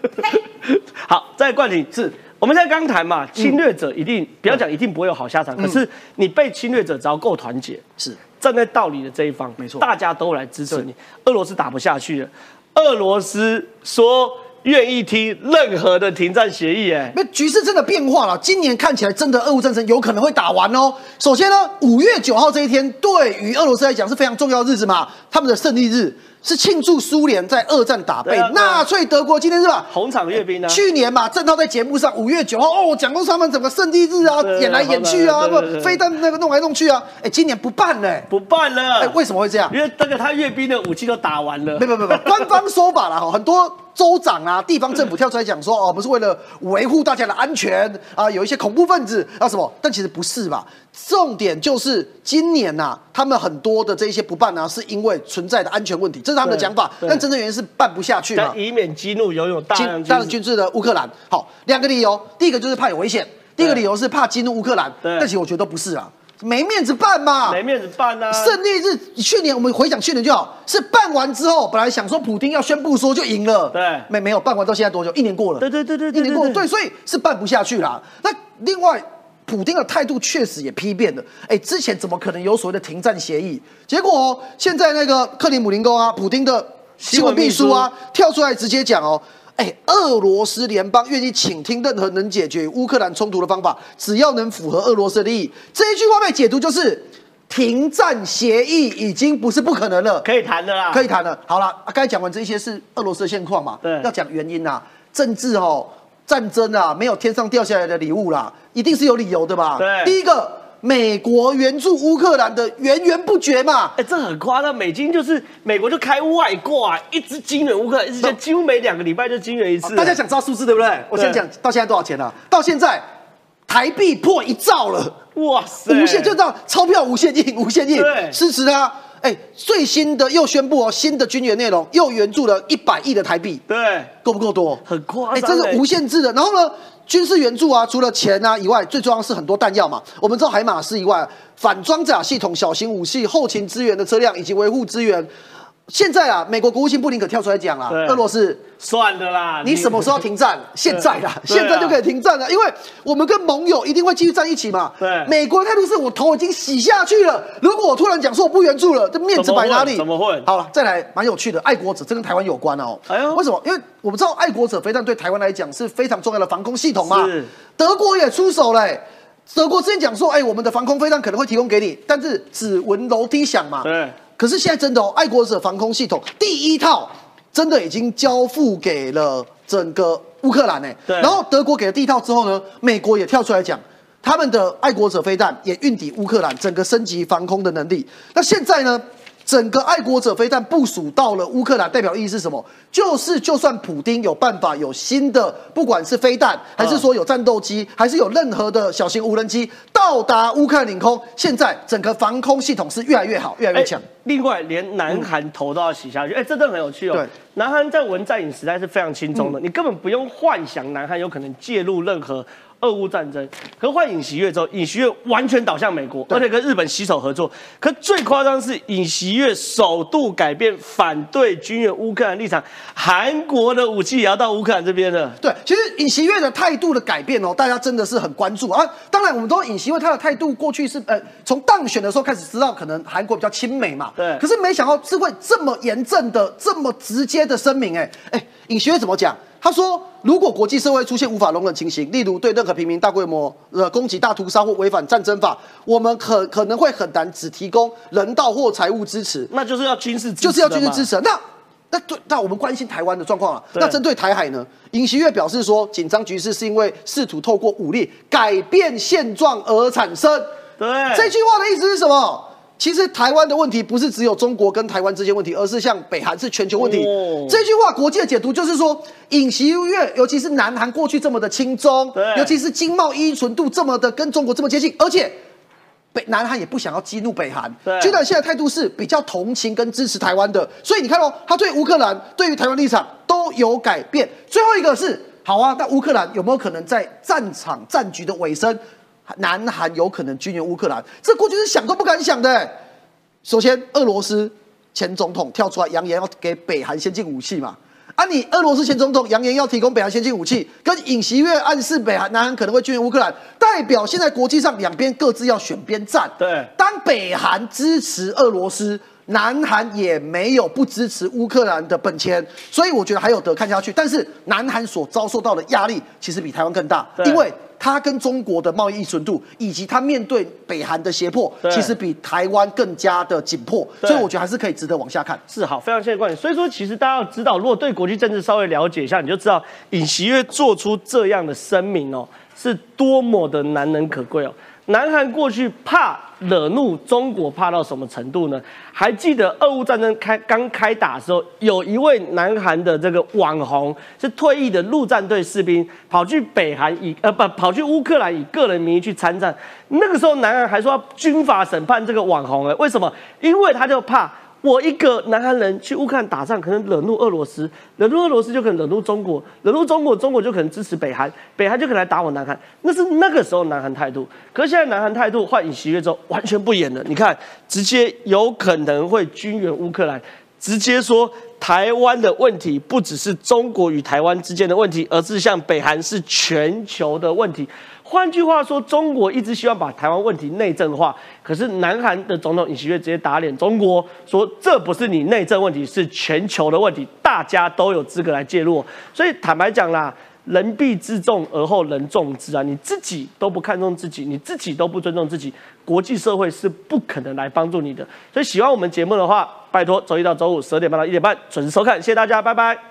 [laughs] 好，再冠题是，我们现在刚谈嘛，侵略者一定不要讲，一定不会有好下场。可是你被侵略者只要够团结，是站在道理的这一方，没错，大家都来支持你。俄罗斯打不下去了，俄罗斯说。愿意听任何的停战协议，哎，那局势真的变化了。今年看起来，真的俄乌战争有可能会打完哦。首先呢，五月九号这一天，对于俄罗斯来讲是非常重要的日子嘛，他们的胜利日。是庆祝苏联在二战打败纳粹德国，今天是吧？红场阅兵呢？去年嘛，郑涛在节目上五月九号哦，讲过他们整个胜利日啊，演来演去啊，不飞弹那个弄来弄去啊，哎，今年不办了，不办了，哎，为什么会这样？因为那个他阅兵的武器都打完了。没没没没，官方说法了哈，很多州长啊、地方政府跳出来讲说哦，不是为了维护大家的安全啊，有一些恐怖分子啊什么，但其实不是吧？重点就是今年呐，他们很多的这一些不办呢，是因为存在的安全问题，这是他们的讲法。但真正原因是办不下去嘛，以免激怒拥有大量大量军事的乌克兰。好，两个理由，第一个就是怕有危险，第二个理由是怕激怒乌克兰。但其实我觉得都不是啊，没面子办嘛，没面子办呐。胜利日去年我们回想去年就好，是办完之后，本来想说普京要宣布说就赢了，对，没没有办完到现在多久？一年过了，对对对对，一年过了，对，所以是办不下去啦。那。另外，普丁的态度确实也批变了。哎，之前怎么可能有所谓的停战协议？结果现在那个克里姆林宫啊，普丁的新闻秘书啊，跳出来直接讲哦，哎，俄罗斯联邦愿意倾听任何能解决乌克兰冲突的方法，只要能符合俄罗斯的利益。这一句话被解读就是停战协议已经不是不可能了，可以谈的啦，可以谈了。好了，刚才讲完这些是俄罗斯的现况嘛？对，要讲原因呐，政治哦。战争啊，没有天上掉下来的礼物啦，一定是有理由的吧？对，第一个，美国援助乌克兰的源源不绝嘛。哎，这很夸张，美金就是美国就开外挂，一直金援乌克兰，一直几乎每两个礼拜就金援一次。大家想知道数字对不对？我先讲到现在多少钱了？到现在台币破一兆了，哇塞，无限就这样，钞票无限印，无限印，支持他。哎，最新的又宣布哦，新的军援内容又援助了一百亿的台币，对，够不够多？很夸张，哎，这是无限制的。然后呢，军事援助啊，除了钱啊以外，最重要是很多弹药嘛。我们知道海马斯以外，反装甲系统、小型武器、后勤支援的车辆以及维护资源。现在啊，美国国务卿布林肯跳出来讲了，俄罗斯算的啦，你什么时候停战？现在啦，现在就可以停战了，因为我们跟盟友一定会继续站一起嘛。对，美国的态度是我头已经洗下去了，如果我突然讲说我不援助了，这面子摆哪里？怎么会？好了，再来，蛮有趣的，爱国者，这跟台湾有关哦。哎呦，为什么？因为我们知道爱国者飞弹对台湾来讲是非常重要的防空系统嘛。是，德国也出手嘞。德国之前讲说，哎，我们的防空飞弹可能会提供给你，但是只闻楼梯响嘛。对。可是现在真的哦，爱国者防空系统第一套真的已经交付给了整个乌克兰呢。对。然后德国给了第一套之后呢，美国也跳出来讲，他们的爱国者飞弹也运抵乌克兰，整个升级防空的能力。那现在呢？整个爱国者飞弹部署到了乌克兰，代表意义是什么？就是就算普丁有办法有新的，不管是飞弹，还是说有战斗机，还是有任何的小型无人机到达乌克兰领空，现在整个防空系统是越来越好，越来越强。另外，连南韩头都要洗下去，哎，这真的很有趣哦。对，南韩在文在寅时代是非常轻松的，你根本不用幻想南韩有可能介入任何。俄乌战争，可换尹锡悦之后，尹锡悦完全倒向美国，而且跟日本携手合作。可最夸张是尹锡悦首度改变反对军援乌克兰立场，韩国的武器也要到乌克兰这边了。对，其实尹锡悦的态度的改变哦，大家真的是很关注啊。当然，我们都尹锡悦他的态度过去是呃，从当选的时候开始知道，可能韩国比较亲美嘛。对。可是没想到是会这么严正的、这么直接的声明，哎哎，尹锡悦怎么讲？他说：“如果国际社会出现无法容忍情形，例如对任何平民大规模的攻击、大屠杀或违反战争法，我们可可能会很难只提供人道或财务支持，那就是要军事，就是要军事支持。那那对，那我们关心台湾的状况啊。那针对台海呢？尹锡悦表示说，紧张局势是因为试图透过武力改变现状而产生。对，这句话的意思是什么？”其实台湾的问题不是只有中国跟台湾之间问题，而是像北韩是全球问题。这句话国际的解读就是说，尹锡悦尤其是南韩过去这么的亲中，尤其是经贸依存度这么的跟中国这么接近，而且北南韩也不想要激怒北韩，居然现在态度是比较同情跟支持台湾的。所以你看哦，他对乌克兰、对于台湾立场都有改变。最后一个是好啊，那乌克兰有没有可能在战场战局的尾声？南韩有可能军援乌克兰，这过去是想都不敢想的。首先，俄罗斯前总统跳出来扬言要给北韩先进武器嘛？啊，你俄罗斯前总统扬言要提供北韩先进武器，跟尹锡悦暗示北韩南韩可能会军援乌克兰，代表现在国际上两边各自要选边站。对，当北韩支持俄罗斯，南韩也没有不支持乌克兰的本钱，所以我觉得还有得看下去。但是南韩所遭受到的压力其实比台湾更大，因为。它跟中国的贸易依存度，以及它面对北韩的胁迫，其实比台湾更加的紧迫，所以我觉得还是可以值得往下看。是好，非常谢谢观点。所以说，其实大家要知道，如果对国际政治稍微了解一下，你就知道尹锡悦做出这样的声明哦，是多么的难能可贵哦。南韩过去怕惹怒中国，怕到什么程度呢？还记得俄乌战争开刚开打的时候，有一位南韩的这个网红，是退役的陆战队士兵，跑去北韩以呃不跑去乌克兰以个人名义去参战。那个时候南韩还说要军法审判这个网红哎，为什么？因为他就怕。我一个南韩人去乌克兰打仗，可能惹怒俄罗斯，惹怒俄罗斯就可能惹怒中国，惹怒中国，中国就可能支持北韩，北韩就可能来打我南韩。那是那个时候南韩态度，可是现在南韩态度换尹锡悦之后完全不演了。你看，直接有可能会军援乌克兰，直接说台湾的问题不只是中国与台湾之间的问题，而是像北韩是全球的问题。换句话说，中国一直希望把台湾问题内政化，可是南韩的总统尹锡悦直接打脸中国，说这不是你内政问题，是全球的问题，大家都有资格来介入。所以坦白讲啦。人必自重而后人重之啊！你自己都不看重自己，你自己都不尊重自己，国际社会是不可能来帮助你的。所以喜欢我们节目的话，拜托周一到周五十二点半到一点半准时收看，谢谢大家，拜拜。